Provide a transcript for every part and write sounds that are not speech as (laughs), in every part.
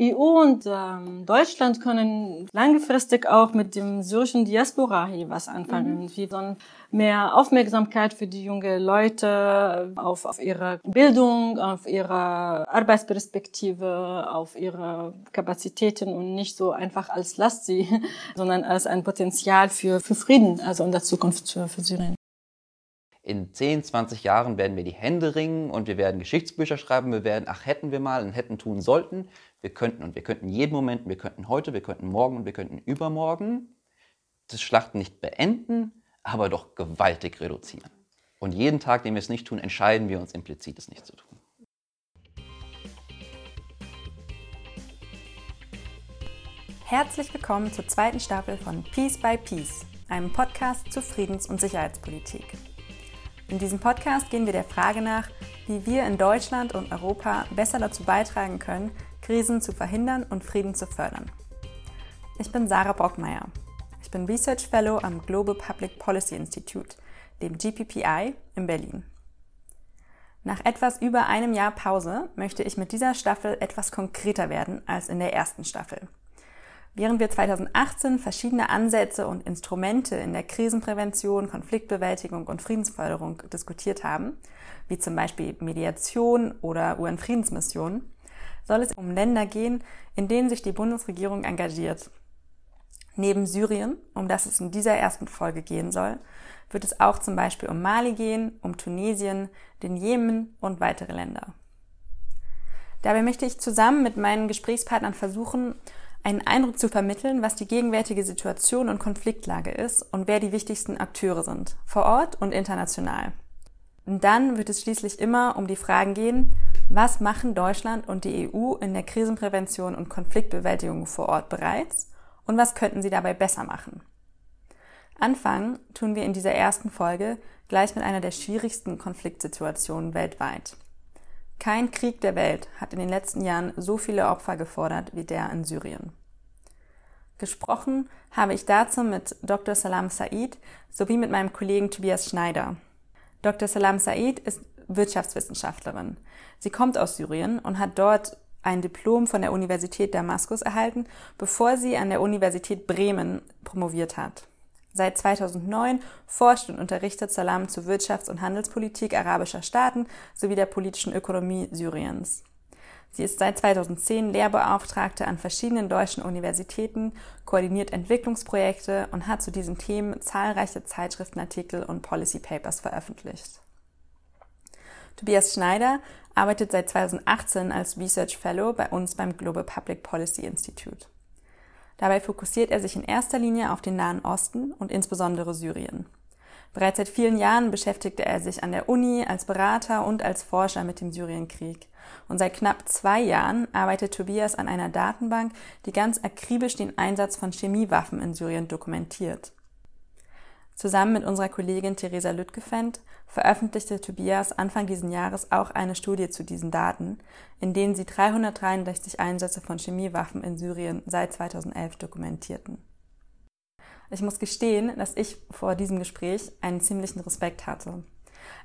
EU und ähm, Deutschland können langfristig auch mit dem syrischen Diaspora hier was anfangen. Mhm. Wie so mehr Aufmerksamkeit für die jungen Leute auf, auf ihre Bildung, auf ihre Arbeitsperspektive, auf ihre Kapazitäten und nicht so einfach als Last sie, (laughs) sondern als ein Potenzial für, für Frieden, also in der Zukunft für, für Syrien in 10, 20 Jahren werden wir die Hände ringen und wir werden Geschichtsbücher schreiben, wir werden, ach hätten wir mal und hätten tun sollten. Wir könnten und wir könnten jeden Moment, wir könnten heute, wir könnten morgen und wir könnten übermorgen das Schlachten nicht beenden, aber doch gewaltig reduzieren. Und jeden Tag, den wir es nicht tun, entscheiden wir uns implizit, es nicht zu tun. Herzlich willkommen zur zweiten Staffel von Peace by Peace, einem Podcast zur Friedens- und Sicherheitspolitik. In diesem Podcast gehen wir der Frage nach, wie wir in Deutschland und Europa besser dazu beitragen können, Krisen zu verhindern und Frieden zu fördern. Ich bin Sarah Brockmeier. Ich bin Research Fellow am Global Public Policy Institute, dem GPPI in Berlin. Nach etwas über einem Jahr Pause möchte ich mit dieser Staffel etwas konkreter werden als in der ersten Staffel. Während wir 2018 verschiedene Ansätze und Instrumente in der Krisenprävention, Konfliktbewältigung und Friedensförderung diskutiert haben, wie zum Beispiel Mediation oder UN-Friedensmissionen, soll es um Länder gehen, in denen sich die Bundesregierung engagiert. Neben Syrien, um das es in dieser ersten Folge gehen soll, wird es auch zum Beispiel um Mali gehen, um Tunesien, den Jemen und weitere Länder. Dabei möchte ich zusammen mit meinen Gesprächspartnern versuchen, einen Eindruck zu vermitteln, was die gegenwärtige Situation und Konfliktlage ist und wer die wichtigsten Akteure sind, vor Ort und international. Und dann wird es schließlich immer um die Fragen gehen, was machen Deutschland und die EU in der Krisenprävention und Konfliktbewältigung vor Ort bereits und was könnten sie dabei besser machen. Anfangen tun wir in dieser ersten Folge gleich mit einer der schwierigsten Konfliktsituationen weltweit. Kein Krieg der Welt hat in den letzten Jahren so viele Opfer gefordert wie der in Syrien. Gesprochen habe ich dazu mit Dr. Salam Said sowie mit meinem Kollegen Tobias Schneider. Dr. Salam Said ist Wirtschaftswissenschaftlerin. Sie kommt aus Syrien und hat dort ein Diplom von der Universität Damaskus erhalten, bevor sie an der Universität Bremen promoviert hat. Seit 2009 forscht und unterrichtet Salam zur Wirtschafts- und Handelspolitik arabischer Staaten sowie der politischen Ökonomie Syriens. Sie ist seit 2010 Lehrbeauftragte an verschiedenen deutschen Universitäten, koordiniert Entwicklungsprojekte und hat zu diesen Themen zahlreiche Zeitschriftenartikel und Policy Papers veröffentlicht. Tobias Schneider arbeitet seit 2018 als Research Fellow bei uns beim Global Public Policy Institute. Dabei fokussiert er sich in erster Linie auf den Nahen Osten und insbesondere Syrien. Bereits seit vielen Jahren beschäftigte er sich an der Uni als Berater und als Forscher mit dem Syrienkrieg. Und seit knapp zwei Jahren arbeitet Tobias an einer Datenbank, die ganz akribisch den Einsatz von Chemiewaffen in Syrien dokumentiert. Zusammen mit unserer Kollegin Theresa Lüttgefendt veröffentlichte Tobias Anfang diesen Jahres auch eine Studie zu diesen Daten, in denen sie 363 Einsätze von Chemiewaffen in Syrien seit 2011 dokumentierten. Ich muss gestehen, dass ich vor diesem Gespräch einen ziemlichen Respekt hatte.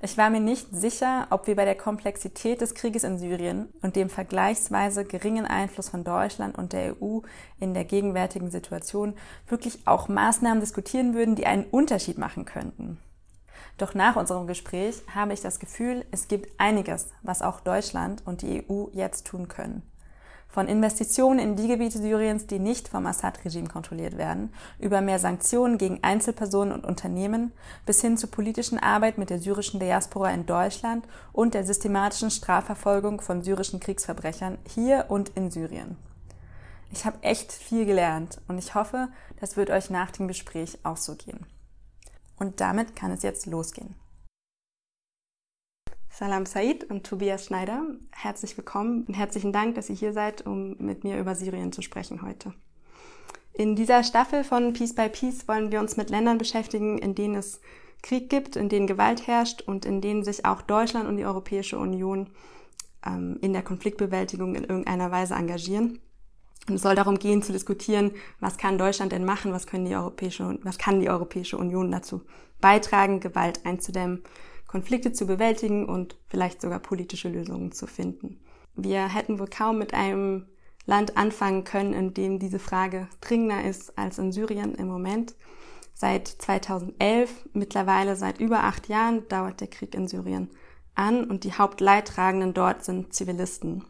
Ich war mir nicht sicher, ob wir bei der Komplexität des Krieges in Syrien und dem vergleichsweise geringen Einfluss von Deutschland und der EU in der gegenwärtigen Situation wirklich auch Maßnahmen diskutieren würden, die einen Unterschied machen könnten. Doch nach unserem Gespräch habe ich das Gefühl, es gibt einiges, was auch Deutschland und die EU jetzt tun können. Von Investitionen in die Gebiete Syriens, die nicht vom Assad-Regime kontrolliert werden, über mehr Sanktionen gegen Einzelpersonen und Unternehmen, bis hin zur politischen Arbeit mit der syrischen Diaspora in Deutschland und der systematischen Strafverfolgung von syrischen Kriegsverbrechern hier und in Syrien. Ich habe echt viel gelernt und ich hoffe, das wird euch nach dem Gespräch auch so gehen. Und damit kann es jetzt losgehen. Salam Said und Tobias Schneider, herzlich willkommen und herzlichen Dank, dass ihr hier seid, um mit mir über Syrien zu sprechen heute. In dieser Staffel von Peace by Peace wollen wir uns mit Ländern beschäftigen, in denen es Krieg gibt, in denen Gewalt herrscht und in denen sich auch Deutschland und die Europäische Union ähm, in der Konfliktbewältigung in irgendeiner Weise engagieren. Und es soll darum gehen, zu diskutieren, was kann Deutschland denn machen, was, können die Europäische, was kann die Europäische Union dazu beitragen, Gewalt einzudämmen, Konflikte zu bewältigen und vielleicht sogar politische Lösungen zu finden. Wir hätten wohl kaum mit einem Land anfangen können, in dem diese Frage dringender ist als in Syrien im Moment. Seit 2011, mittlerweile seit über acht Jahren, dauert der Krieg in Syrien an und die Hauptleidtragenden dort sind Zivilisten.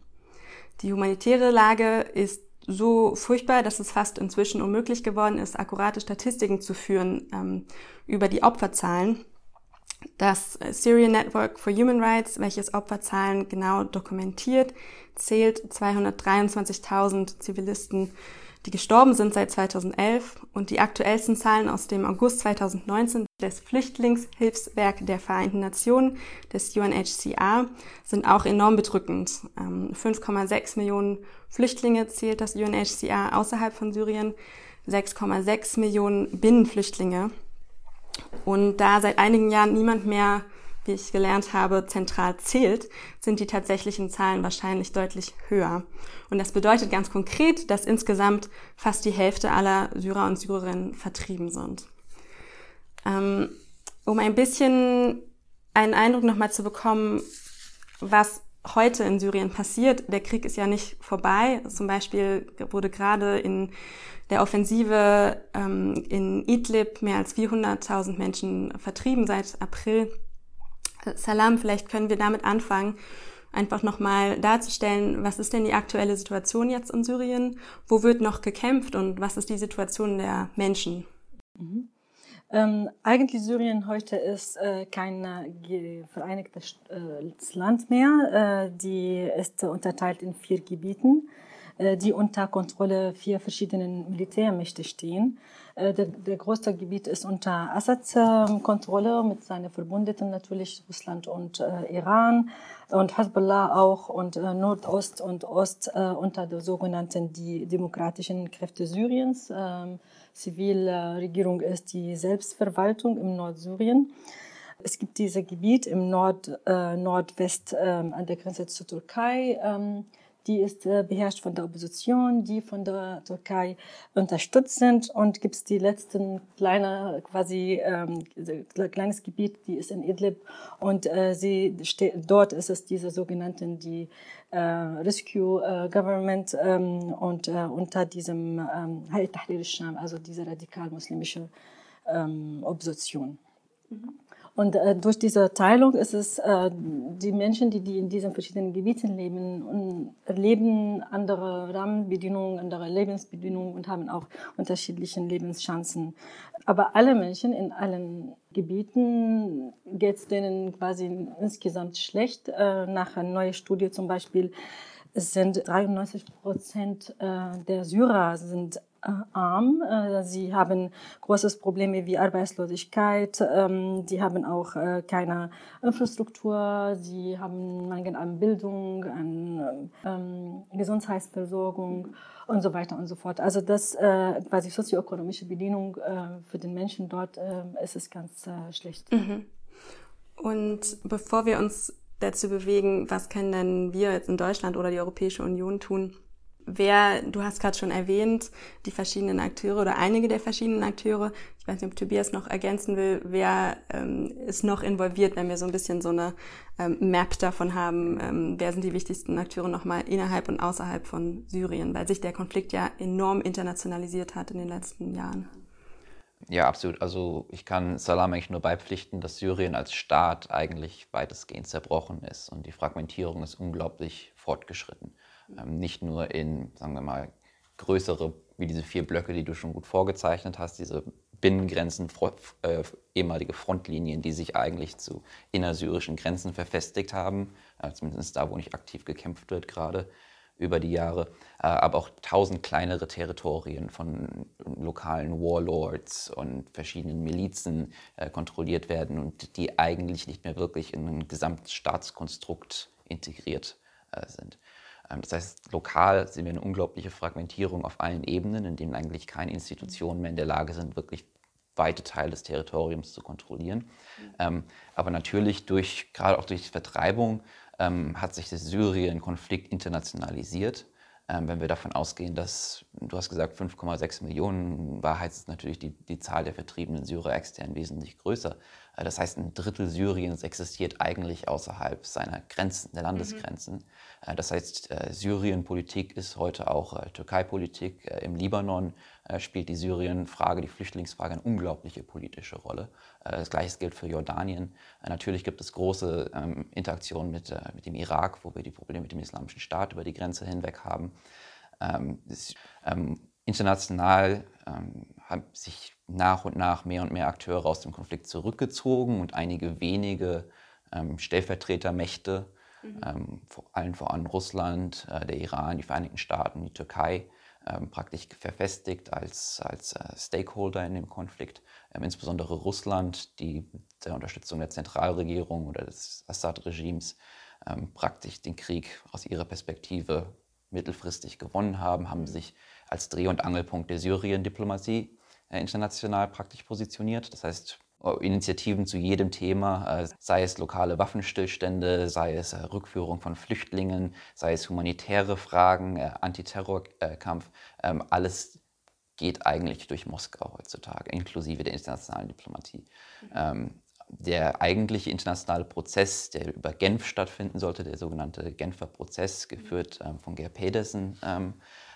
Die humanitäre Lage ist so furchtbar, dass es fast inzwischen unmöglich geworden ist, akkurate Statistiken zu führen ähm, über die Opferzahlen. Das Syrian Network for Human Rights, welches Opferzahlen genau dokumentiert, zählt 223.000 Zivilisten, die gestorben sind seit 2011 und die aktuellsten Zahlen aus dem August 2019 des Flüchtlingshilfswerk der Vereinten Nationen, des UNHCR, sind auch enorm bedrückend. 5,6 ähm, Millionen Flüchtlinge zählt das UNHCR außerhalb von Syrien, 6,6 Millionen Binnenflüchtlinge. Und da seit einigen Jahren niemand mehr wie ich gelernt habe, zentral zählt, sind die tatsächlichen Zahlen wahrscheinlich deutlich höher. Und das bedeutet ganz konkret, dass insgesamt fast die Hälfte aller Syrer und Syrerinnen vertrieben sind. Ähm, um ein bisschen einen Eindruck nochmal zu bekommen, was heute in Syrien passiert. Der Krieg ist ja nicht vorbei. Zum Beispiel wurde gerade in der Offensive ähm, in Idlib mehr als 400.000 Menschen vertrieben seit April Salam, vielleicht können wir damit anfangen, einfach nochmal darzustellen, was ist denn die aktuelle Situation jetzt in Syrien, wo wird noch gekämpft und was ist die Situation der Menschen? Mhm. Ähm, eigentlich Syrien heute ist äh, kein äh, vereinigtes äh, Land mehr. Äh, die ist unterteilt in vier Gebieten, äh, die unter Kontrolle vier verschiedenen Militärmächte stehen. Der, der größte Gebiet ist unter Assads äh, Kontrolle mit seinen Verbündeten natürlich Russland und Iran und Hezbollah auch und Nordost und Ost unter der sogenannten die demokratischen Kräfte Syriens. Zivilregierung ist die Selbstverwaltung im Nordsyrien. Es gibt dieses Gebiet im Nord, äh, Nordwest äh, an der Grenze zur Türkei. Ähm, die ist äh, beherrscht von der Opposition, die von der Türkei unterstützt sind. Und gibt es die letzten kleine, quasi ähm, kleines Gebiet, die ist in Idlib. Und äh, sie dort ist es diese sogenannten die äh, Rescue äh, Government ähm, und äh, unter diesem ähm, Tahrir Sham, also diese radikal-muslimische ähm, Opposition. Mhm. Und äh, durch diese Teilung ist es, äh, die Menschen, die, die in diesen verschiedenen Gebieten leben, und erleben andere Rahmenbedingungen, andere Lebensbedingungen und haben auch unterschiedliche Lebenschancen. Aber alle Menschen in allen Gebieten geht es denen quasi insgesamt schlecht. Äh, nach einer neuen Studie zum Beispiel sind 93 Prozent äh, der Syrer sind arm. Äh, sie haben großes Probleme wie Arbeitslosigkeit. Ähm, sie haben auch äh, keine Infrastruktur. Sie haben Mangel an Bildung, an ähm, Gesundheitsversorgung und so weiter und so fort. Also das quasi sozioökonomische Bedienung für den Menschen dort ist es ganz schlecht. Mhm. Und bevor wir uns dazu bewegen, was können denn wir jetzt in Deutschland oder die Europäische Union tun, wer, du hast gerade schon erwähnt, die verschiedenen Akteure oder einige der verschiedenen Akteure. Ich weiß nicht, ob Tobias noch ergänzen will, wer ähm, ist noch involviert, wenn wir so ein bisschen so eine ähm, Map davon haben, ähm, wer sind die wichtigsten Akteure nochmal innerhalb und außerhalb von Syrien, weil sich der Konflikt ja enorm internationalisiert hat in den letzten Jahren. Ja, absolut. Also ich kann Salam eigentlich nur beipflichten, dass Syrien als Staat eigentlich weitestgehend zerbrochen ist und die Fragmentierung ist unglaublich fortgeschritten. Ähm, nicht nur in, sagen wir mal, größere, wie diese vier Blöcke, die du schon gut vorgezeichnet hast, diese Binnengrenzen, äh, ehemalige Frontlinien, die sich eigentlich zu innersyrischen Grenzen verfestigt haben, äh, zumindest da, wo nicht aktiv gekämpft wird gerade über die Jahre, äh, aber auch tausend kleinere Territorien von lokalen Warlords und verschiedenen Milizen äh, kontrolliert werden und die eigentlich nicht mehr wirklich in ein Gesamtstaatskonstrukt integriert äh, sind. Ähm, das heißt, lokal sehen wir eine unglaubliche Fragmentierung auf allen Ebenen, in denen eigentlich keine Institutionen mehr in der Lage sind, wirklich weite Teile des Territoriums zu kontrollieren. Mhm. aber natürlich durch, gerade auch durch Vertreibung, ähm, hat sich der Syrien-Konflikt internationalisiert. Ähm, wenn wir davon ausgehen, dass, du hast gesagt, 5,6 Millionen, Wahrheit ist natürlich die, die Zahl der vertriebenen Syrer extern wesentlich größer. Äh, das heißt, ein Drittel Syriens existiert eigentlich außerhalb seiner Grenzen, der Landesgrenzen. Mhm. Das heißt, Syrienpolitik ist heute auch Türkei-Politik. Im Libanon spielt die Syrien-Frage, die Flüchtlingsfrage eine unglaubliche politische Rolle. Das Gleiche gilt für Jordanien. Natürlich gibt es große ähm, Interaktionen mit, mit dem Irak, wo wir die Probleme mit dem Islamischen Staat über die Grenze hinweg haben. Ähm, ähm, international haben sich nach und nach mehr und mehr Akteure aus dem Konflikt zurückgezogen und einige wenige Stellvertretermächte, mhm. vor, allen voran Russland, äh, der Iran, die Vereinigten Staaten, die Türkei, ähm, praktisch verfestigt als, als äh, Stakeholder in dem Konflikt. Ähm, insbesondere Russland, die mit der Unterstützung der Zentralregierung oder des Assad-Regimes ähm, praktisch den Krieg aus ihrer Perspektive mittelfristig gewonnen haben, haben sich als Dreh- und Angelpunkt der Syrien-Diplomatie äh, international praktisch positioniert. Das heißt, Initiativen zu jedem Thema, äh, sei es lokale Waffenstillstände, sei es Rückführung von Flüchtlingen, sei es humanitäre Fragen, Antiterrorkampf, ähm, alles geht eigentlich durch Moskau heutzutage, inklusive der internationalen Diplomatie. Mhm. Der eigentliche internationale Prozess, der über Genf stattfinden sollte, der sogenannte Genfer Prozess, geführt ähm, von Geir Pedersen,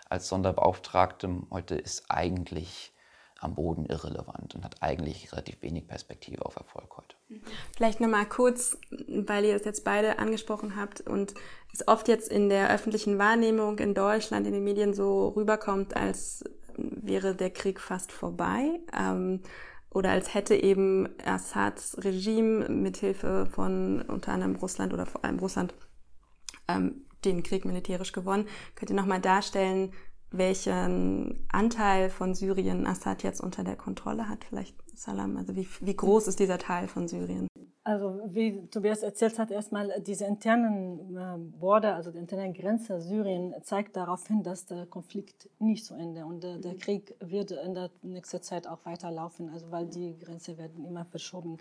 als Sonderbeauftragtem heute ist eigentlich am Boden irrelevant und hat eigentlich relativ wenig Perspektive auf Erfolg heute. Vielleicht nochmal kurz, weil ihr es jetzt beide angesprochen habt und es oft jetzt in der öffentlichen Wahrnehmung in Deutschland, in den Medien so rüberkommt, als wäre der Krieg fast vorbei. Ähm, oder als hätte eben Assads Regime mithilfe von unter anderem Russland oder vor allem Russland ähm, den Krieg militärisch gewonnen. Könnt ihr nochmal darstellen, welchen Anteil von Syrien Assad jetzt unter der Kontrolle hat? Vielleicht Salam, also wie, wie groß ist dieser Teil von Syrien? Also wie Tobias erzählt hat, erstmal diese internen äh, Border, also die interne Grenze Syrien zeigt darauf hin, dass der Konflikt nicht zu Ende und der, der Krieg wird in der nächsten Zeit auch weiterlaufen, also weil die Grenze werden immer verschoben.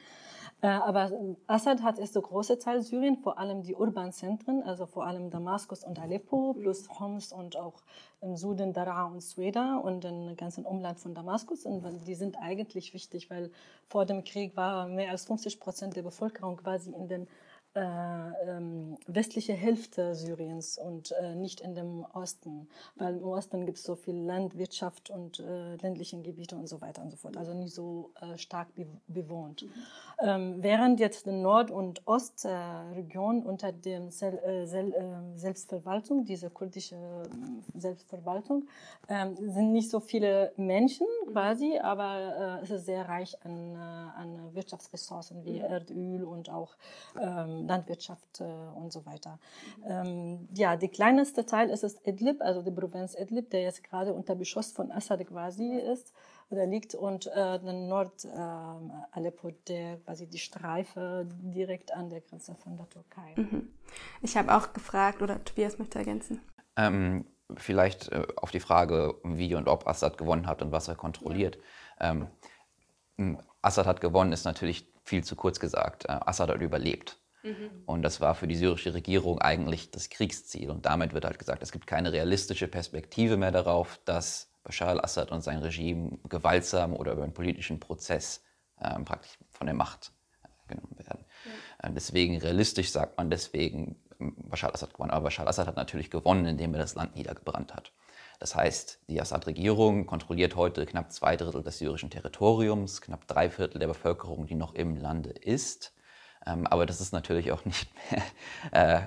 Äh, aber Assad hat erst so große Teil Syrien, vor allem die urbanen Zentren, also vor allem Damaskus und Aleppo, plus Homs und auch im Süden Daraa und Sueda und im ganzen Umland von Damaskus. Und die sind eigentlich wichtig, weil vor dem Krieg war mehr als 50 Prozent der Bevölkerung quasi in den westliche Hälfte Syriens und äh, nicht in dem Osten, weil im Osten gibt es so viel Landwirtschaft und äh, ländlichen Gebiete und so weiter und so fort, also nicht so äh, stark be bewohnt. Mhm. Ähm, während jetzt die Nord- und Ostregion unter äh, äh, Selbstverwaltung, diese kurdische Selbstverwaltung, ähm, sind nicht so viele Menschen mhm. quasi, aber es ist sehr reich an, an Wirtschaftsressourcen wie mhm. Erdöl und auch ähm, Landwirtschaft äh, und so weiter. Ähm, ja, der kleinste Teil ist es Idlib, also die Provinz Idlib, der jetzt gerade unter Beschuss von Assad quasi ist oder liegt und äh, dann Nord äh, Aleppo, der quasi die Streife direkt an der Grenze von der Türkei. Mhm. Ich habe auch gefragt, oder Tobias möchte ergänzen. Ähm, vielleicht äh, auf die Frage, wie und ob Assad gewonnen hat und was er kontrolliert. Ja. Ähm, Assad hat gewonnen, ist natürlich viel zu kurz gesagt. Äh, Assad hat überlebt. Mhm. Und das war für die syrische Regierung eigentlich das Kriegsziel. Und damit wird halt gesagt, es gibt keine realistische Perspektive mehr darauf, dass Bashar al-Assad und sein Regime gewaltsam oder über einen politischen Prozess ähm, praktisch von der Macht äh, genommen werden. Ja. Äh, deswegen realistisch sagt man deswegen, ähm, Bashar al-Assad gewonnen. Aber Bashar al-Assad hat natürlich gewonnen, indem er das Land niedergebrannt hat. Das heißt, die Assad-Regierung kontrolliert heute knapp zwei Drittel des syrischen Territoriums, knapp drei Viertel der Bevölkerung, die noch im Lande ist. Ähm, aber das ist natürlich auch nicht mehr, (laughs) äh,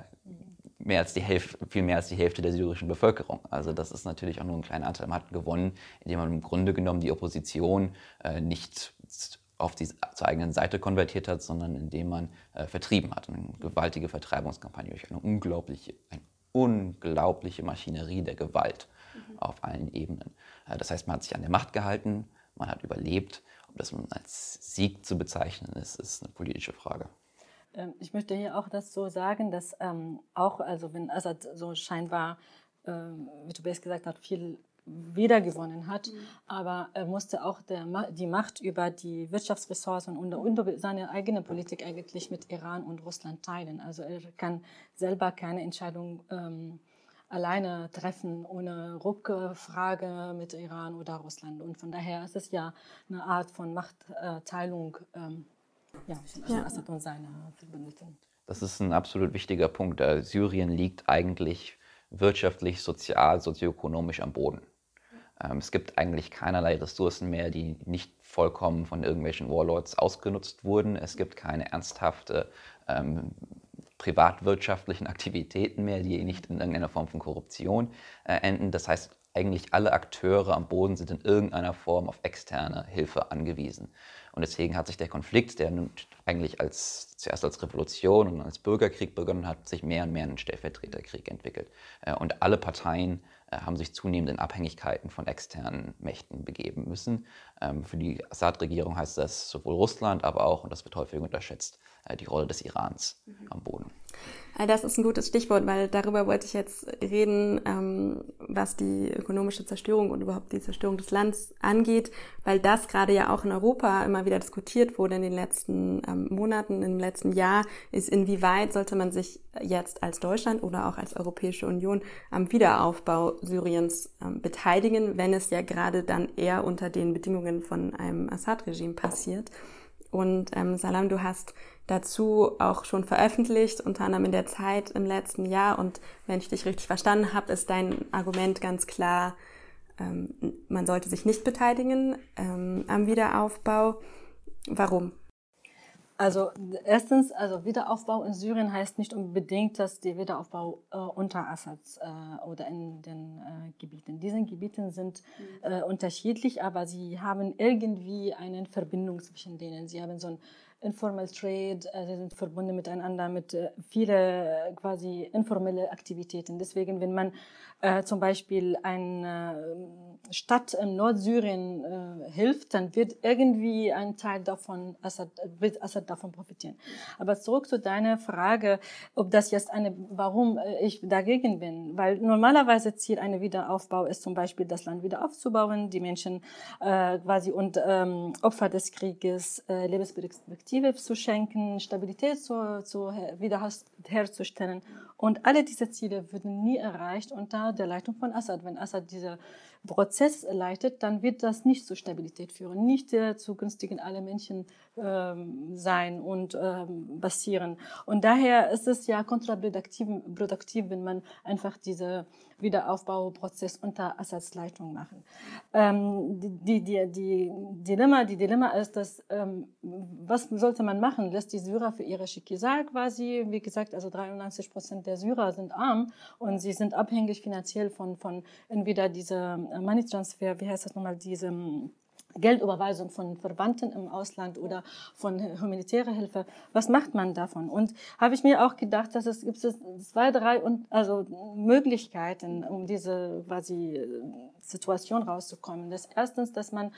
mehr als die Hälfte, viel mehr als die Hälfte der syrischen Bevölkerung. Also das ist natürlich auch nur ein kleiner Anteil. Man hat gewonnen, indem man im Grunde genommen die Opposition äh, nicht auf die zur eigenen Seite konvertiert hat, sondern indem man äh, vertrieben hat. Eine gewaltige Vertreibungskampagne durch eine unglaubliche, eine unglaubliche Maschinerie der Gewalt mhm. auf allen Ebenen. Äh, das heißt, man hat sich an der Macht gehalten, man hat überlebt. Ob das als Sieg zu bezeichnen ist, ist eine politische Frage. Ähm, ich möchte hier auch das so sagen, dass ähm, auch, also wenn Assad so scheinbar, ähm, wie Tobias gesagt hat, viel wiedergewonnen hat, mhm. aber er musste auch der, die Macht über die Wirtschaftsressourcen und, und seine eigene Politik eigentlich mit Iran und Russland teilen. Also er kann selber keine Entscheidung ähm, alleine treffen, ohne Rückfrage mit Iran oder Russland. Und von daher ist es ja eine Art von Machtteilung. Ähm, Ja, ja. Assad und seine Verbündeten. Das ist ein absolut wichtiger Punkt. Syrien liegt eigentlich wirtschaftlich, sozial, sozioökonomisch am Boden. Ähm, es gibt eigentlich keinerlei Ressourcen mehr, die nicht vollkommen von irgendwelchen Warlords ausgenutzt wurden. Es gibt keine ernsthafte ähm, privatwirtschaftlichen (laughs) Aktivitäten mehr, die nicht in irgendeiner Form von Korruption äh, enden. Das heißt, eigentlich alle Akteure am Boden sind in irgendeiner Form auf externe Hilfe angewiesen. Und deswegen hat sich der Konflikt, der nun eigentlich als, zuerst als Revolution und als Bürgerkrieg begonnen hat, sich mehr und mehr in einen Stellvertreterkrieg entwickelt. Äh, und alle Parteien äh, haben sich zunehmend in Abhängigkeiten von externen Mächten begeben müssen. Ähm, für die Assad-Regierung heißt das sowohl Russland, aber auch, und das wird häufig unterschätzt, äh, die Rolle des Irans mhm. am Boden. Das ist ein gutes Stichwort, weil darüber wollte ich jetzt reden, ähm, was die ökonomische Zerstörung und überhaupt die Zerstörung des Landes angeht, weil das gerade ja auch in Europa immer wieder diskutiert wurde in den letzten ähm, Monaten, im letzten Jahr, ist inwieweit sollte man sich jetzt als Deutschland oder auch als Europäische Union am Wiederaufbau Syriens ähm, beteiligen, wenn es ja gerade dann eher unter den Bedingungen von einem Assad-Regime passiert. Und ähm, Salam, du hast dazu auch schon veröffentlicht, unter anderem in der Zeit im letzten Jahr. Und wenn ich dich richtig verstanden habe, ist dein Argument ganz klar, ähm, man sollte sich nicht beteiligen ähm, am Wiederaufbau. Warum? Also erstens, also Wiederaufbau in Syrien heißt nicht unbedingt, dass der Wiederaufbau äh, unter Assad äh, oder in den äh, Gebieten. Diese Gebiete sind mhm. äh, unterschiedlich, aber sie haben irgendwie eine Verbindung zwischen denen. Sie haben so ein Informal Trade, äh, sind verbunden miteinander mit äh, viele quasi informelle Aktivitäten. Deswegen, wenn man äh, zum Beispiel eine Stadt in Nordsyrien äh, hilft, dann wird irgendwie ein Teil davon, Assad, wird Assad davon profitieren. Aber zurück zu deiner Frage, ob das jetzt eine, warum ich dagegen bin, weil normalerweise Ziel einer Wiederaufbau ist zum Beispiel das Land wieder aufzubauen, die Menschen äh, quasi und ähm, Opfer des Krieges äh, Lebensperspektive Perspektive zu schenken, Stabilität zu, zu wieder herzustellen. Und alle diese Ziele würden nie erreicht unter der Leitung von Assad. Wenn Assad diese Prozess leitet, dann wird das nicht zur Stabilität führen, nicht äh, zu günstigen Menschen sein und ähm, basieren. Und daher ist es ja kontraproduktiv, produktiv, wenn man einfach diese Wiederaufbauprozess unter Assads Leitung machen. Ähm, die, die, die, Dilemma, die Dilemma ist, dass ähm, was sollte man machen? Lässt die Syrer für ihre Schikisal quasi, wie gesagt, also 93 Prozent der Syrer sind arm und sie sind abhängig finanziell von von entweder dieser Money Transfer, wie heißt das nochmal, diese Geldüberweisung von Verwandten im Ausland oder von humanitärer Hilfe. Was macht man davon? Und habe ich mir auch gedacht, dass es gibt zwei, drei und also Möglichkeiten, um diese quasi Situation rauszukommen. Das erstens, dass man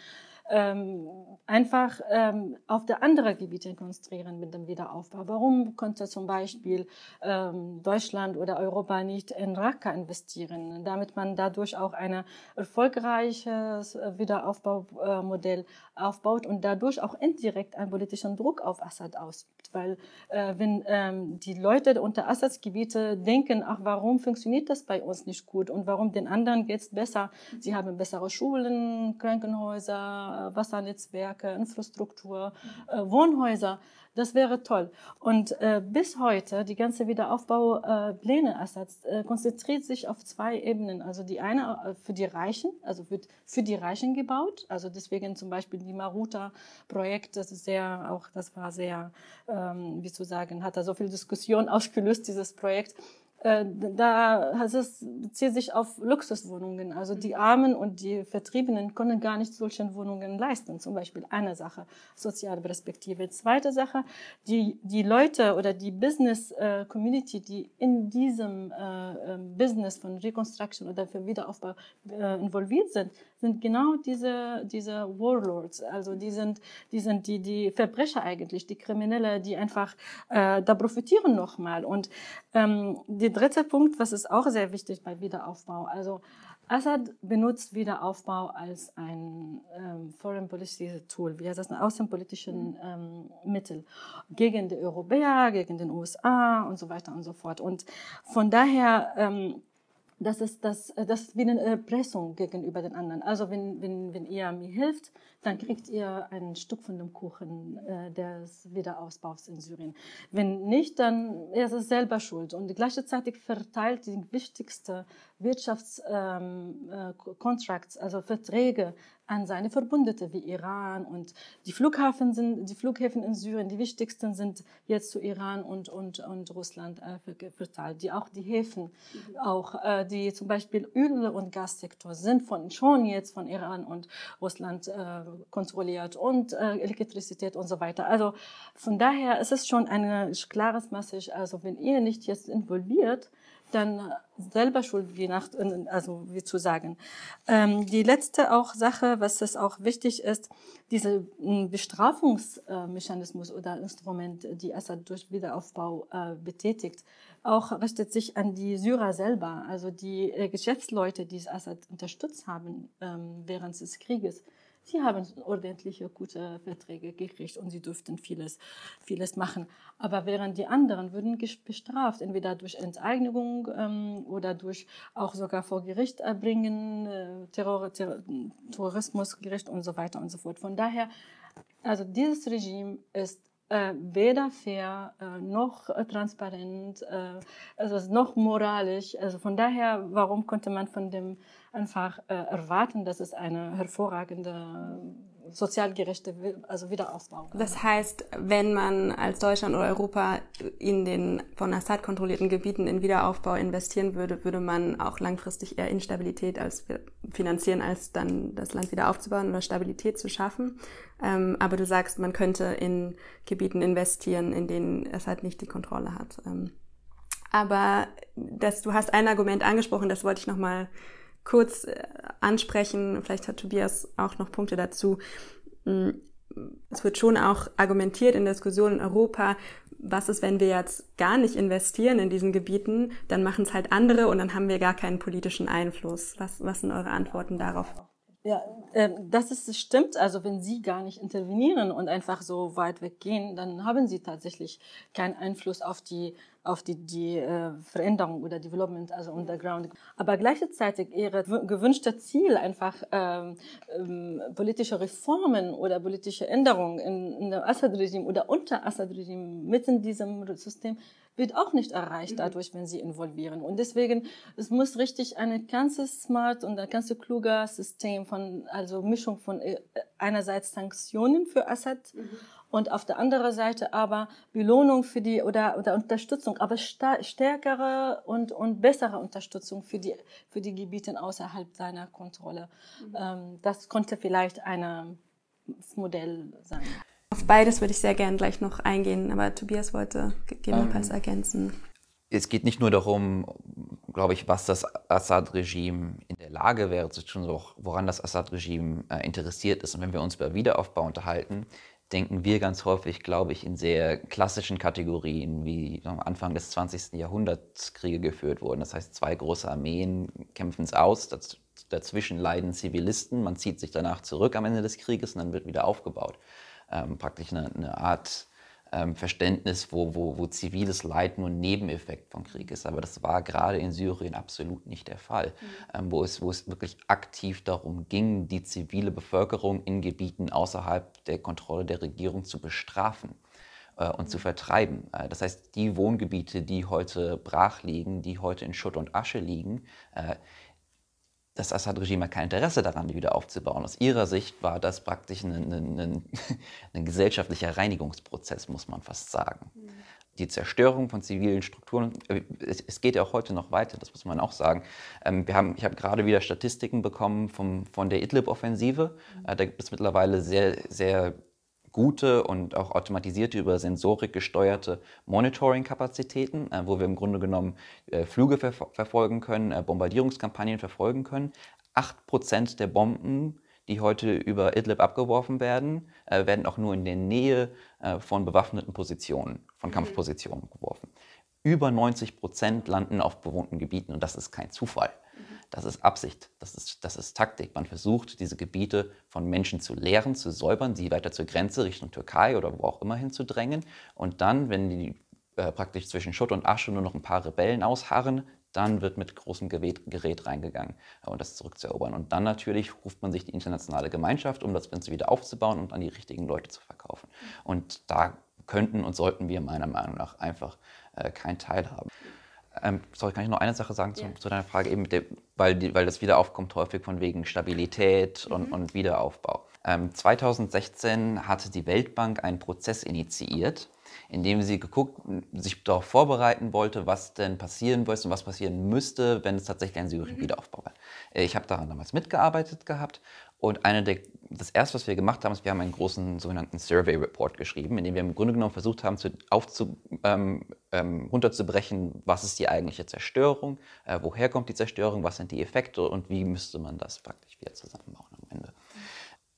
ähm, einfach ähm, auf der anderen Gebiete konzentrieren mit dem Wiederaufbau. Warum konnte zum Beispiel ähm, Deutschland oder Europa nicht in Raqqa investieren, damit man dadurch auch ein erfolgreiches Wiederaufbaumodell aufbaut und dadurch auch indirekt einen politischen Druck auf Assad ausübt. Weil äh, wenn ähm, die Leute unter Assads Gebiete denken, ach, warum funktioniert das bei uns nicht gut und warum den anderen geht's besser? Sie haben bessere Schulen, Krankenhäuser, äh, Wassernetzwerke, Infrastruktur, äh, Wohnhäuser. Das wäre toll. Und äh, bis heute, die ganze Wiederaufbaupläne äh, Assads äh, konzentriert sich auf zwei Ebenen. Also die eine äh, für die Reichen, also wird für die Reichen gebaut. Also deswegen zum Beispiel die Maruta-Projekt, das ist sehr, auch das war sehr, ähm, wie zu sagen, hat da so viel Diskussion (laughs) ausgelöst, dieses Projekt äh, da heißt es bezieht sich auf Luxuswohnungen. Also die Armen und die Vertriebenen können gar nicht solche Wohnungen leisten. Zum Beispiel eine Sache, soziale Perspektive. Zweite Sache, die, die Leute oder die Business äh, Community, die in diesem äh, ähm, Business von Reconstruction oder für Wiederaufbau involviert sind, sind genau diese, diese Warlords. Also die sind, die sind die, die Verbrecher eigentlich, die Kriminelle, die einfach da profitieren nochmal. Und ähm, der dritte Punkt, was ist auch sehr wichtig bei Wiederaufbau, also Assad benutzt Wiederaufbau als ein ähm, Foreign Policy Tool, wie heißt das, ein außenpolitischen ähm, Mittel gegen die Europäer, gegen den USA und so weiter und so fort. Und von daher ähm, das ist, das, äh, das ist wie eine Erpressung gegenüber den anderen. Also wenn, wenn, wenn ihr mir hilft, dann kriegt ihr ein Stück von dem Kuchen äh, des Wiederausbaus in Syrien. Wenn nicht, dann ist es selber schuld. Und gleichzeitig verteilt die wichtigste Wirtschaftscontracts, ähm, äh, also Verträge an seine Verbündete wie Iran und die Flughafen sind, die Flughäfen in Syrien, die wichtigsten sind jetzt zu Iran und, und, und Russland äh, verteilt. Die auch die Häfen, auch äh, die zum Beispiel Öl- und Gassektor sind von, schon jetzt von Iran und Russland äh, kontrolliert und äh, Elektrizität und so weiter. Also von daher ist es schon ein klares Message. Also wenn ihr nicht jetzt involviert, dann selber schuld, wie nach, also wie zu sagen. Ähm, die letzte auch Sache, was es auch wichtig ist, diese hm, Bestrafungsmechanismus oder Instrument, die Assad durch Wiederaufbau äh, betätigt, auch richtet sich an die Syrer selber, also die äh, Geschäftsleute, die Assad unterstützt haben ähm, während des Krieges Sie haben ordentliche, gute Verträge gekriegt und sie dürften vieles, vieles machen. Aber während die anderen würden bestraft, entweder durch Enteignung ähm, oder durch auch sogar vor Gericht erbringen, äh, Terror, Terror, Terrorismusgericht und so weiter und so fort. Von daher, also dieses Regime ist äh, weder fair äh, noch äh, transparent, äh, also noch moralisch. Also von daher, warum konnte man von dem einfach äh, erwarten, dass es eine hervorragende sozial gerechte also Wiederaufbau. Das heißt, wenn man als Deutschland oder Europa in den von Assad kontrollierten Gebieten in Wiederaufbau investieren würde, würde man auch langfristig eher Instabilität als finanzieren, als dann das Land wieder aufzubauen oder Stabilität zu schaffen. Ähm, aber du sagst, man könnte in Gebieten investieren, in denen Assad nicht die Kontrolle hat. Ähm, aber das, du hast ein Argument angesprochen, das wollte ich nochmal mal kurz äh, ansprechen. Vielleicht hat Tobias auch noch Punkte dazu. Mm, es wird schon auch argumentiert in der Diskussion in Europa, was ist, wenn wir jetzt gar nicht investieren in diesen Gebieten, dann machen es halt andere und dann haben wir gar keinen politischen Einfluss. Was, was sind eure Antworten darauf? Ja, äh, das ist stimmt. Also wenn Sie gar nicht intervenieren und einfach so weit weggehen, dann haben Sie tatsächlich keinen Einfluss auf die auf die, die äh, Veränderung oder Development, also Underground. Aber gleichzeitig ihre gewünschte Ziel, einfach ähm, ähm, politische Reformen oder politische Änderungen in, in dem Assad-Regime oder unter Assad-Regime mitten in diesem System, wird auch nicht erreicht mhm. dadurch, wenn sie involvieren. Und deswegen, es muss richtig ein ganzes smart und ein ganzes kluger System von, also Mischung von äh, einerseits Sanktionen für Assad mhm und auf der anderen Seite aber Belohnung für die oder, oder Unterstützung, aber stärkere und, und bessere Unterstützung für die, für die Gebiete außerhalb seiner Kontrolle. Mhm. Ähm, das konnte vielleicht ein Modell sein. Auf beides würde ich sehr gerne gleich noch eingehen, aber Tobias wollte gegebenenfalls ähm, ergänzen. Es geht nicht nur darum, glaube ich, was das Assad-Regime in der Lage wäre zu tun, sondern auch woran das Assad-Regime äh, interessiert ist. Und wenn wir uns über Wiederaufbau unterhalten, denken wir ganz häufig, glaube ich, in sehr klassischen Kategorien, wie am Anfang des 20. Jahrhunderts Kriege geführt wurden. Das heißt, zwei große Armeen kämpfen es aus, dazwischen leiden Zivilisten, man zieht sich danach zurück am Ende des Krieges und dann wird wieder aufgebaut. Ähm, praktisch eine, eine Art ähm, Verständnis, wo, wo, wo ziviles Leid nur ein Nebeneffekt von Krieg ist. Aber das war gerade in Syrien absolut nicht der Fall, mhm. ähm, wo, es, wo es wirklich aktiv darum ging, die zivile Bevölkerung in Gebieten außerhalb der Kontrolle der Regierung zu bestrafen äh, und zu mhm. vertreiben. Äh, das heißt, die Wohngebiete, die heute brach liegen, die heute in Schutt und Asche liegen, äh, das Assad-Regime hat kein Interesse daran, die wieder aufzubauen. Aus ihrer Sicht war das praktisch ein, ein, ein, (laughs) ein gesellschaftlicher Reinigungsprozess, muss man fast sagen. Mhm. Die Zerstörung von zivilen Strukturen, äh, es, geht ja auch heute noch weiter, das muss man auch sagen. Ähm, wir haben, ich habe gerade wieder Statistiken bekommen vom, von der Idlib-Offensive. Mhm. Äh, da gibt es mittlerweile sehr, sehr gute und auch automatisierte über Sensorik gesteuerte Monitoring-Kapazitäten, äh, wo wir im Grunde genommen äh, Flüge ver verfolgen können, äh, Bombardierungskampagnen verfolgen können. Acht Prozent der Bomben, die heute über Idlib abgeworfen werden, werden auch nur in der Nähe äh, von bewaffneten Positionen, von mhm. Kampfpositionen geworfen. Über 90 Prozent landen auf bewohnten Gebieten und das ist kein Zufall. Das ist Absicht, das ist, das ist Taktik. Man versucht, diese Gebiete von Menschen zu leeren, zu säubern, sie weiter zur Grenze Richtung Türkei oder wo auch immer hinzudrängen. Und dann, wenn die äh, praktisch zwischen Schutt und Asche nur noch ein paar Rebellen ausharren, dann wird mit großem Gerät reingegangen, um das zurückzuerobern. Und dann natürlich ruft man sich die internationale Gemeinschaft, um das Ganze wieder aufzubauen und an die richtigen Leute zu verkaufen. Und da könnten und sollten wir meiner Meinung nach einfach äh, keinen Teil haben. Ähm, sorry, kann ich noch eine Sache sagen zu, yeah. zu deiner Frage, eben der, weil, die, weil das wieder aufkommt häufig von wegen Stabilität und, mhm. und Wiederaufbau. Ähm, 2016 hatte die Weltbank einen Prozess initiiert, in dem sie geguckt, sich darauf vorbereiten wollte, was denn passieren wollte und was passieren müsste, wenn es tatsächlich einen syrischen mhm. Wiederaufbau war. Äh, ich habe daran damals mitgearbeitet gehabt und eine der, das erste, was wir gemacht haben, ist, wir haben einen großen sogenannten Survey Report geschrieben, in dem wir im Grunde genommen versucht haben, zu, aufzu, ähm, ähm, runterzubrechen, was ist die eigentliche Zerstörung, äh, woher kommt die Zerstörung, was sind die Effekte und wie müsste man das praktisch wieder zusammenbauen am Ende.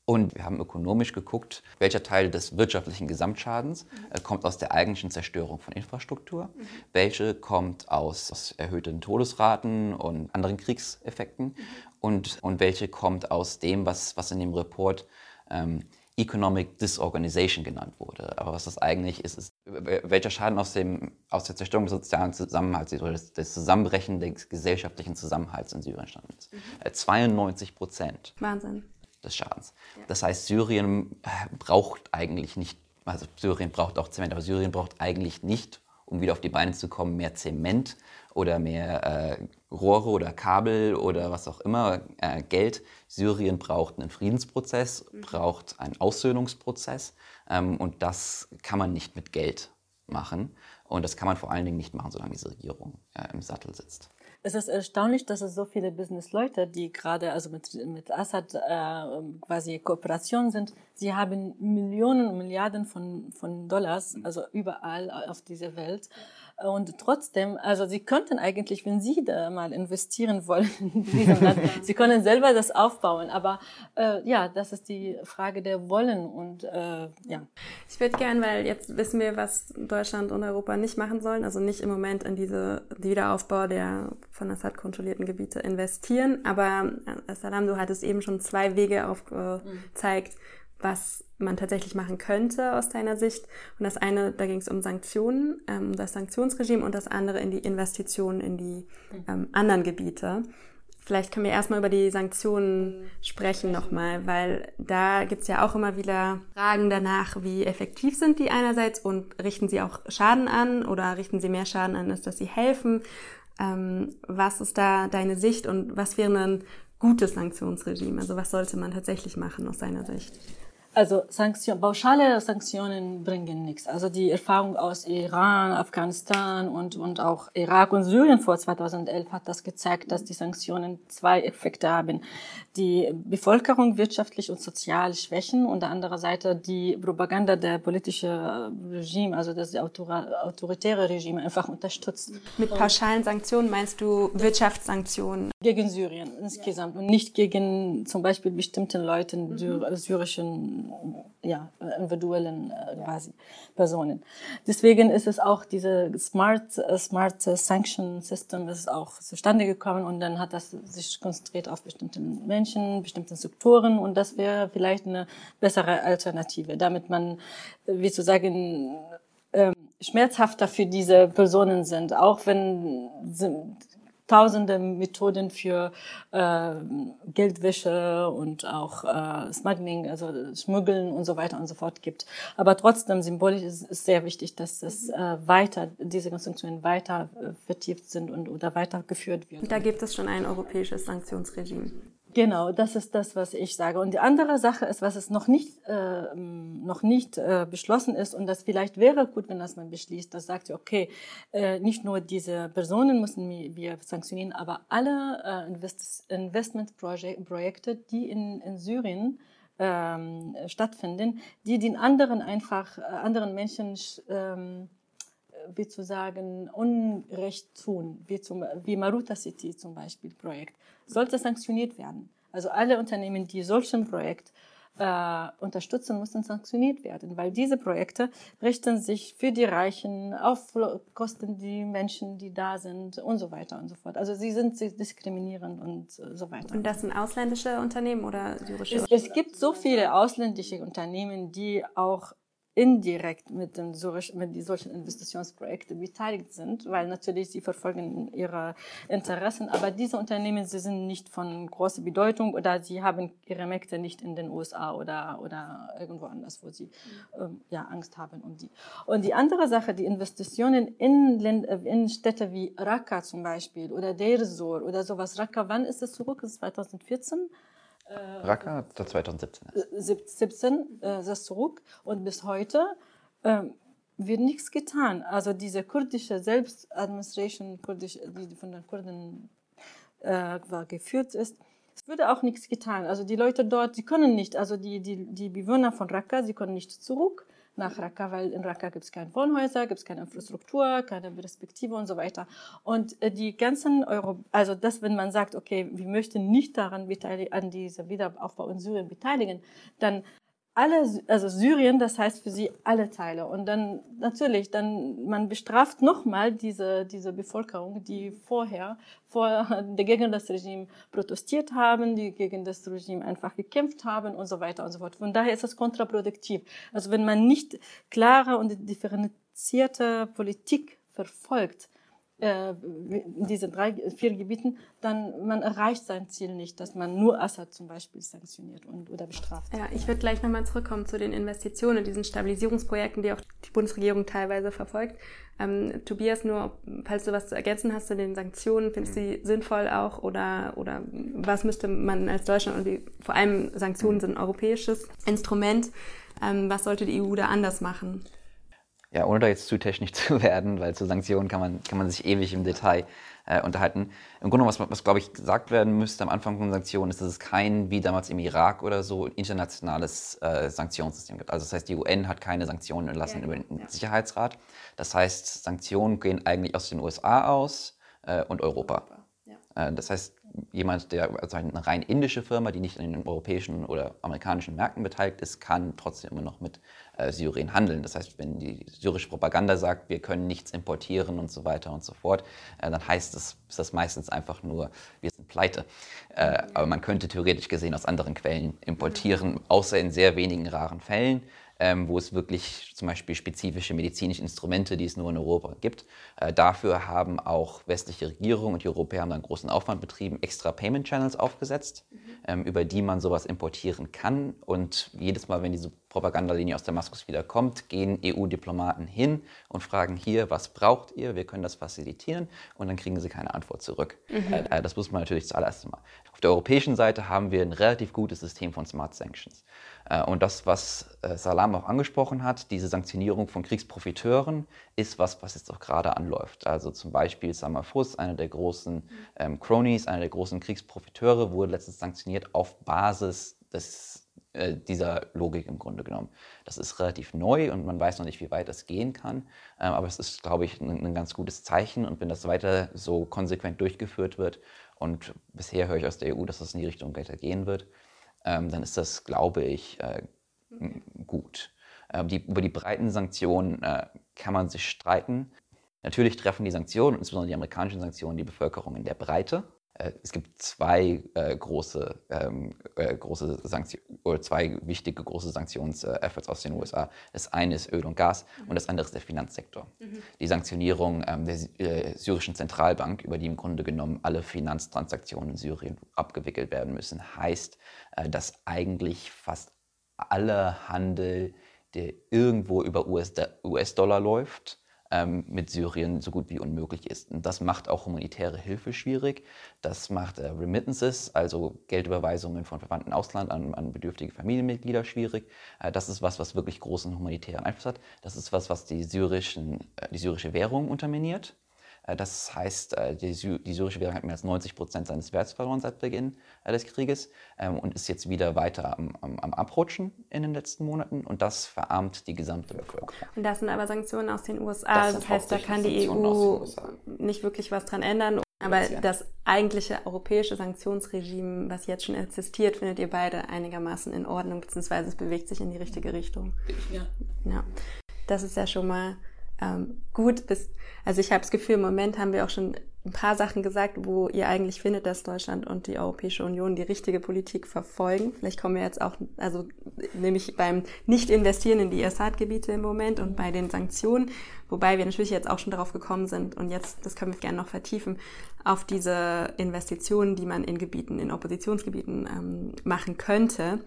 Und wir haben ökonomisch geguckt, welcher Teil des wirtschaftlichen Gesamtschadens äh, kommt aus der eigentlichen Zerstörung von Infrastruktur, mhm. welche kommt aus, aus, erhöhten Todesraten und anderen Kriegseffekten mhm. Und, und welche kommt aus dem, was, was in dem Report ähm, Economic Disorganization genannt wurde. Aber was das eigentlich ist, ist welcher Schaden aus, dem, aus der Zerstörung des sozialen Zusammenhalts oder des, des Zusammenbrechen des gesellschaftlichen Zusammenhalts in Syrien entstanden ist. Mhm. 92 äh, Prozent. Wahnsinn des Schadens. Das heißt, Syrien äh, braucht eigentlich nicht, also Syrien braucht auch Zement, aber Syrien braucht eigentlich nicht, um wieder auf die Beine zu kommen, mehr Zement oder mehr äh, Rohre oder Kabel oder was auch immer, äh, Geld. Syrien braucht einen Friedensprozess, mhm. braucht einen Aussöhnungsprozess ähm, und das kann man nicht mit Geld machen. Und das kann man vor allen Dingen nicht machen, solange diese Regierung äh, im Sattel sitzt. Es ist erstaunlich, dass es so viele Businessleute, die gerade also mit, mit Assad äh, quasi Kooperation sind, sie haben Millionen und Milliarden von, von Dollars, also überall auf dieser Welt. Und trotzdem, also sie könnten eigentlich, wenn sie da mal investieren wollen (laughs) in diesem Land, (laughs) sie können selber das aufbauen. Aber äh, ja, das ist die Frage der Wollen und äh, ja. Ich würde gern, weil jetzt wissen wir, was Deutschland und Europa nicht machen sollen, also nicht im Moment in diese Wiederaufbau der von Assad kontrollierten Gebiete investieren. Aber äh, Salam, du hattest eben schon zwei Wege aufgezeigt, was man tatsächlich machen könnte aus deiner Sicht. Und das eine, da ging es um Sanktionen, ähm, das Sanktionsregime und das andere in die Investitionen in die ähm, anderen Gebiete. Vielleicht können wir erstmal über die Sanktionen sprechen nochmal, weil da gibt's ja auch immer wieder Fragen danach, wie effektiv sind die einerseits und richten sie auch Schaden an oder richten sie mehr Schaden an, als dass sie helfen. Ähm, was ist da deine Sicht und was wäre ein gutes Sanktionsregime? Also was sollte man tatsächlich machen aus deiner Sicht? Also Sanktion, pauschale Sanktionen bringen nichts. Also die Erfahrung aus Iran, Afghanistan und, und auch Irak und Syrien vor 2011 hat das gezeigt, dass die Sanktionen zwei Effekte haben. Die Bevölkerung wirtschaftlich und sozial schwächen und der andere Seite die Propaganda der politische Regime, also das autoritäre Regime einfach unterstützt. Mit pauschalen Sanktionen meinst du Wirtschaftssanktionen? Gegen Syrien insgesamt und nicht gegen zum Beispiel bestimmten Leuten, mhm. syrischen ja, individuellen äh, quasi Personen. Deswegen ist es auch diese Smart, äh, Smart Sanction System ist auch zustande gekommen und dann hat das sich konzentriert auf bestimmte Menschen, bestimmte Strukturen und das wäre vielleicht eine bessere Alternative, damit man, wie zu sagen, ähm, schmerzhafter für diese Personen sind, auch wenn tausende Methoden für äh, Geldwäsche und auch äh, Smuggling, also Schmuggeln und so weiter und so fort gibt. Aber trotzdem symbolisch ist es sehr wichtig, dass es äh, weiter, diese Konstruktionen weiter äh, vertieft sind und oder weitergeführt werden. Da gibt es schon ein europäisches Sanktionsregime. Genau, das ist das, was ich sage. Und die andere Sache ist, was es noch nicht, äh, noch nicht äh, beschlossen ist und das vielleicht wäre gut, wenn das man beschließt, das sagt, okay, äh, nicht nur diese Personen müssen wir sanktionieren, aber alle äh, Invest Investmentprojekte, die in, in Syrien ähm, stattfinden, die den anderen einfach, äh, anderen Menschen ähm, wie zu sagen, Unrecht tun, wie, zum, wie Maruta City zum Beispiel Projekt, sollte sanktioniert werden. Also alle Unternehmen, die solchen Projekt äh, unterstützen, müssen sanktioniert werden, weil diese Projekte richten sich für die Reichen auf Kosten die Menschen, die da sind und so weiter und so fort. Also sie sind diskriminierend und so weiter. Und das sind ausländische Unternehmen oder syrische? Es, es gibt so viele ausländische Unternehmen, die auch indirekt mit, den, mit solchen Investitionsprojekten beteiligt sind, weil natürlich sie verfolgen ihre Interessen, aber diese Unternehmen, sie sind nicht von großer Bedeutung oder sie haben ihre Märkte nicht in den USA oder, oder irgendwo anders, wo sie ähm, ja, Angst haben um die. Und die andere Sache, die Investitionen in, in Städte wie Raqqa zum Beispiel oder Deir oder sowas. Raqqa, wann ist es zurück? Ist 2014? Äh, Raqqa 2017. 17 äh, ist das zurück und bis heute äh, wird nichts getan. Also diese kurdische Selbstadministration, kurdisch, die von den Kurden äh, geführt ist, es würde auch nichts getan. Also die Leute dort, sie können nicht, also die, die, die Bewohner von Raqqa, sie können nicht zurück nach Raqqa, weil in Raqqa gibt es keine Wohnhäuser, gibt es keine Infrastruktur, keine Perspektive und so weiter. Und äh, die ganzen Euro, also das, wenn man sagt, okay, wir möchten nicht daran beteiligen, an dieser Wiederaufbau in Syrien beteiligen, dann alle, also Syrien, das heißt für sie alle Teile. Und dann natürlich, dann man bestraft nochmal diese diese Bevölkerung, die vorher vor (laughs) gegen das Regime protestiert haben, die gegen das Regime einfach gekämpft haben und so weiter und so fort. Von daher ist das kontraproduktiv. Also wenn man nicht klare und differenzierte Politik verfolgt, äh, in diesen drei, vier Gebieten, dann man erreicht sein Ziel nicht, dass man nur Assad zum Beispiel sanktioniert und, oder bestraft. Ja, ich würde gleich nochmal zurückkommen zu den Investitionen, diesen Stabilisierungsprojekten, die auch die Bundesregierung teilweise verfolgt. Ähm, Tobias, nur falls du was zu ergänzen hast zu den Sanktionen, findest du die sinnvoll auch oder, oder was müsste man als Deutschland und die, vor allem Sanktionen sind ein europäisches Instrument, ähm, was sollte die EU da anders machen? Ja, ohne da jetzt zu technisch (laughs) zu werden, weil zu Sanktionen kann man, kann man sich ewig im Detail äh, unterhalten. Im Grunde, was, was glaube ich gesagt werden müsste am Anfang von Sanktionen, ist, dass es kein, wie damals im Irak oder so, internationales äh, Sanktionssystem gibt. Also das heißt, die UN hat keine Sanktionen erlassen ja, über den ja. Sicherheitsrat. Das heißt, Sanktionen gehen eigentlich aus den USA aus äh, und Europa. Europa. Ja. Äh, das heißt, jemand, der, also eine rein indische Firma, die nicht in den europäischen oder amerikanischen Märkten beteiligt ist, kann trotzdem immer noch mit Syrien handeln. Das heißt, wenn die syrische Propaganda sagt, wir können nichts importieren und so weiter und so fort, äh, dann heißt das, ist das meistens einfach nur, wir sind pleite. Äh, aber man könnte theoretisch gesehen aus anderen Quellen importieren, außer in sehr wenigen raren Fällen ähm, wo es wirklich zum Beispiel spezifische medizinische Instrumente, die es nur in Europa gibt. Äh, dafür haben auch westliche Regierungen und die Europäer haben dann großen Aufwand betrieben, extra Payment Channels aufgesetzt, mhm. ähm, über die man sowas importieren kann. Und jedes Mal, wenn diese Propagandalinie aus Damaskus wieder kommt, gehen EU-Diplomaten hin und fragen hier, was braucht ihr? Wir können das facilitieren und dann kriegen sie keine Antwort zurück. Mhm. Äh, das muss man natürlich zuallererst mal. Auf der europäischen Seite haben wir ein relativ gutes System von Smart Sanctions. Äh, und das, was äh, Salam auch angesprochen hat, diese Sanktionierung von Kriegsprofiteuren, ist was, was jetzt auch gerade anläuft. Also zum Beispiel Samafus, einer der großen ähm, Cronies, einer der großen Kriegsprofiteure, wurde letztens sanktioniert auf Basis des, äh, dieser Logik im Grunde genommen. Das ist relativ neu und man weiß noch nicht, wie weit das gehen kann. Äh, aber es ist, glaube ich, ein, ein ganz gutes Zeichen. Und wenn das weiter so konsequent durchgeführt wird, und bisher höre ich aus der EU, dass das in die Richtung gehen wird, ähm, dann ist das, glaube ich, äh, gut. Ähm, die, über die breiten Sanktionen äh, kann man sich streiten. Natürlich treffen die Sanktionen, insbesondere die amerikanischen Sanktionen, die Bevölkerung in der Breite. Äh, es gibt zwei äh, große, ähm, äh, große oder zwei wichtige große Sanktionsefforts aus den USA. Das eine ist Öl und Gas mhm. und das andere ist der Finanzsektor. Mhm. Die Sanktionierung ähm, der äh, syrischen Zentralbank, über die im Grunde genommen alle Finanztransaktionen in Syrien abgewickelt werden müssen, heißt, äh, dass eigentlich fast aller Handel, der irgendwo über US-Dollar läuft, ähm, mit Syrien so gut wie unmöglich ist. Und das macht auch humanitäre Hilfe schwierig. Das macht äh, Remittances, also Geldüberweisungen von Verwandten Ausland an, an bedürftige Familienmitglieder schwierig. Äh, das ist was, was wirklich großen humanitären Einfluss hat. Das ist was, was die, syrischen, äh, die syrische Währung unterminiert. Äh, das heißt, äh, die, syrische Währung hat mehr als 90 Prozent seines Werts verloren seit Beginn äh, des Krieges ähm, und ist jetzt wieder weiter am, am, am, Abrutschen in den letzten Monaten und das verarmt die gesamte Bevölkerung. Und das sind aber Sanktionen aus den USA, das, das heißt, da kann die EU nicht wirklich was dran ändern. Aber das eigentliche europäische Sanktionsregime, was jetzt schon existiert, findet ihr beide einigermaßen in Ordnung, beziehungsweise es bewegt sich in die richtige Richtung. Ja. ja. Das ist ja schon mal ähm, gut bis, also ich habe das Gefühl, im Moment haben wir auch schon ein paar Sachen gesagt, wo ihr eigentlich findet, dass Deutschland und die Europäische Union die richtige Politik verfolgen. Vielleicht kommen wir jetzt auch, also nämlich beim Nicht-Investieren in die Assad-Gebiete im Moment und bei den Sanktionen, wobei wir natürlich jetzt auch schon darauf gekommen sind und jetzt, das können wir gerne noch vertiefen, auf diese Investitionen, die man in Gebieten, in Oppositionsgebieten ähm, machen könnte.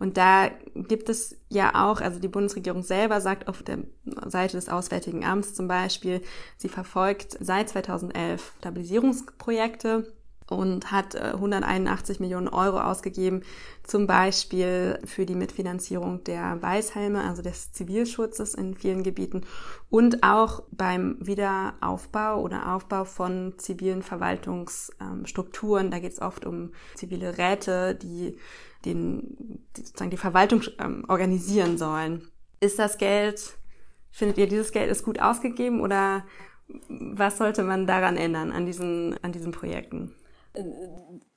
Und da gibt es ja auch, also die Bundesregierung selber sagt auf der Seite des Auswärtigen Amts zum Beispiel, sie verfolgt seit 2011 Stabilisierungsprojekte und hat 181 äh, Millionen Euro ausgegeben, zum Beispiel für die Mitfinanzierung der Weißhelme, also des Zivilschutzes in vielen Gebieten und auch beim Wiederaufbau oder Aufbau von zivilen Verwaltungsstrukturen. Da geht es oft um zivile Räte, die, den, die sozusagen die Verwaltung ähm, organisieren sollen. Ist das Geld, findet ihr, dieses Geld ist gut ausgegeben oder was sollte man daran ändern, an diesen, an diesen Projekten?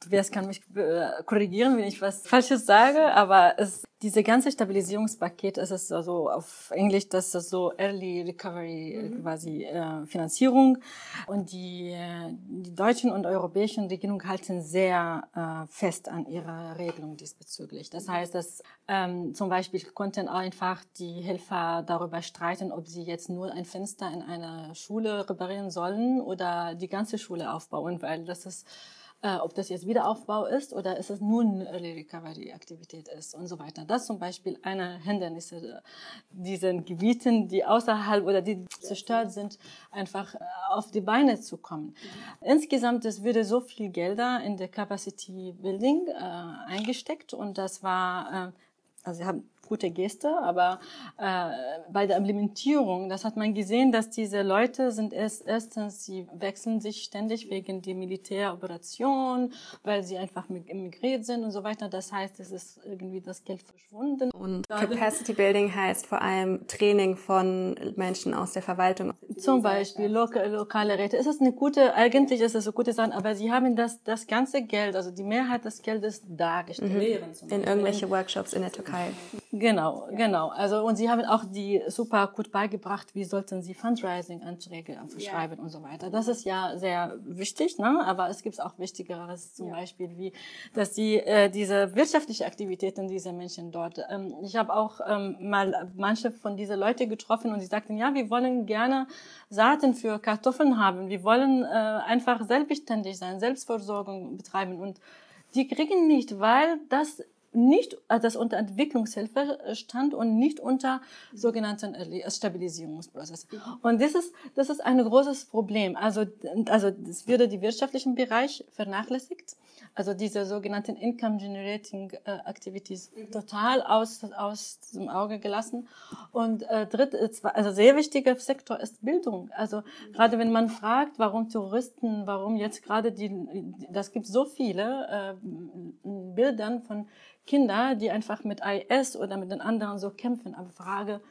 Wer kann mich äh, korrigieren, wenn ich was Falsches sage, aber es, diese ganze Stabilisierungspaket, es ist also auf Englisch, das ist so Early Recovery äh, mhm. quasi äh, Finanzierung und die, äh, die deutschen und europäischen Regierungen halten sehr äh, fest an ihrer Regelung diesbezüglich. Das heißt, dass ähm, zum Beispiel konnten einfach die Helfer darüber streiten, ob sie jetzt nur ein Fenster in einer Schule reparieren sollen oder die ganze Schule aufbauen, weil das ist äh, ob das jetzt Wiederaufbau ist oder ist es nur eine Early Recovery Aktivität ist und so weiter. Das zum Beispiel eine Hindernisse diesen Gebieten, die außerhalb oder die zerstört sind, einfach äh, auf die Beine zu kommen. Insgesamt, es würde so viel Gelder in der Capacity Building äh, eingesteckt und das war, äh, also sie haben gute Geste, aber äh, bei der Implementierung, das hat man gesehen, dass diese Leute sind erst, erstens, sie wechseln sich ständig wegen der Militäroperation, weil sie einfach emigriert sind und so weiter. Das heißt, es ist irgendwie das Geld verschwunden. Und Capacity Building heißt vor allem Training von Menschen aus der Verwaltung. Zum Beispiel loka lokale Räte. Es ist eine gute, eigentlich ist es eine gute Sache, aber sie haben das, das ganze Geld, also die Mehrheit des Geldes dargestellt. Mhm. In irgendwelche Workshops in der Türkei. Genau, ja. genau. Also und sie haben auch die super gut beigebracht, wie sollten sie Fundraising-Anträge verschreiben ja. und so weiter. Das ist ja sehr wichtig, ne? Aber es gibt auch Wichtigeres, zum ja. Beispiel wie, dass die äh, diese wirtschaftliche Aktivitäten dieser Menschen dort. Ähm, ich habe auch ähm, mal manche von diesen Leute getroffen und sie sagten, ja, wir wollen gerne Saaten für Kartoffeln haben. Wir wollen äh, einfach selbstständig sein, Selbstversorgung betreiben und die kriegen nicht, weil das nicht, also das unter Entwicklungshilfe stand und nicht unter sogenannten Stabilisierungsprozess. Und das ist, das ist ein großes Problem. Also, also, es würde die wirtschaftlichen Bereich vernachlässigt. Also diese sogenannten Income Generating äh, Activities mhm. total aus, aus dem Auge gelassen. Und äh, dritt, also sehr wichtiger Sektor ist Bildung. Also mhm. gerade wenn man fragt, warum Touristen, warum jetzt gerade die, das gibt so viele äh, Bildern von Kinder, die einfach mit IS oder mit den anderen so kämpfen. Aber Frage,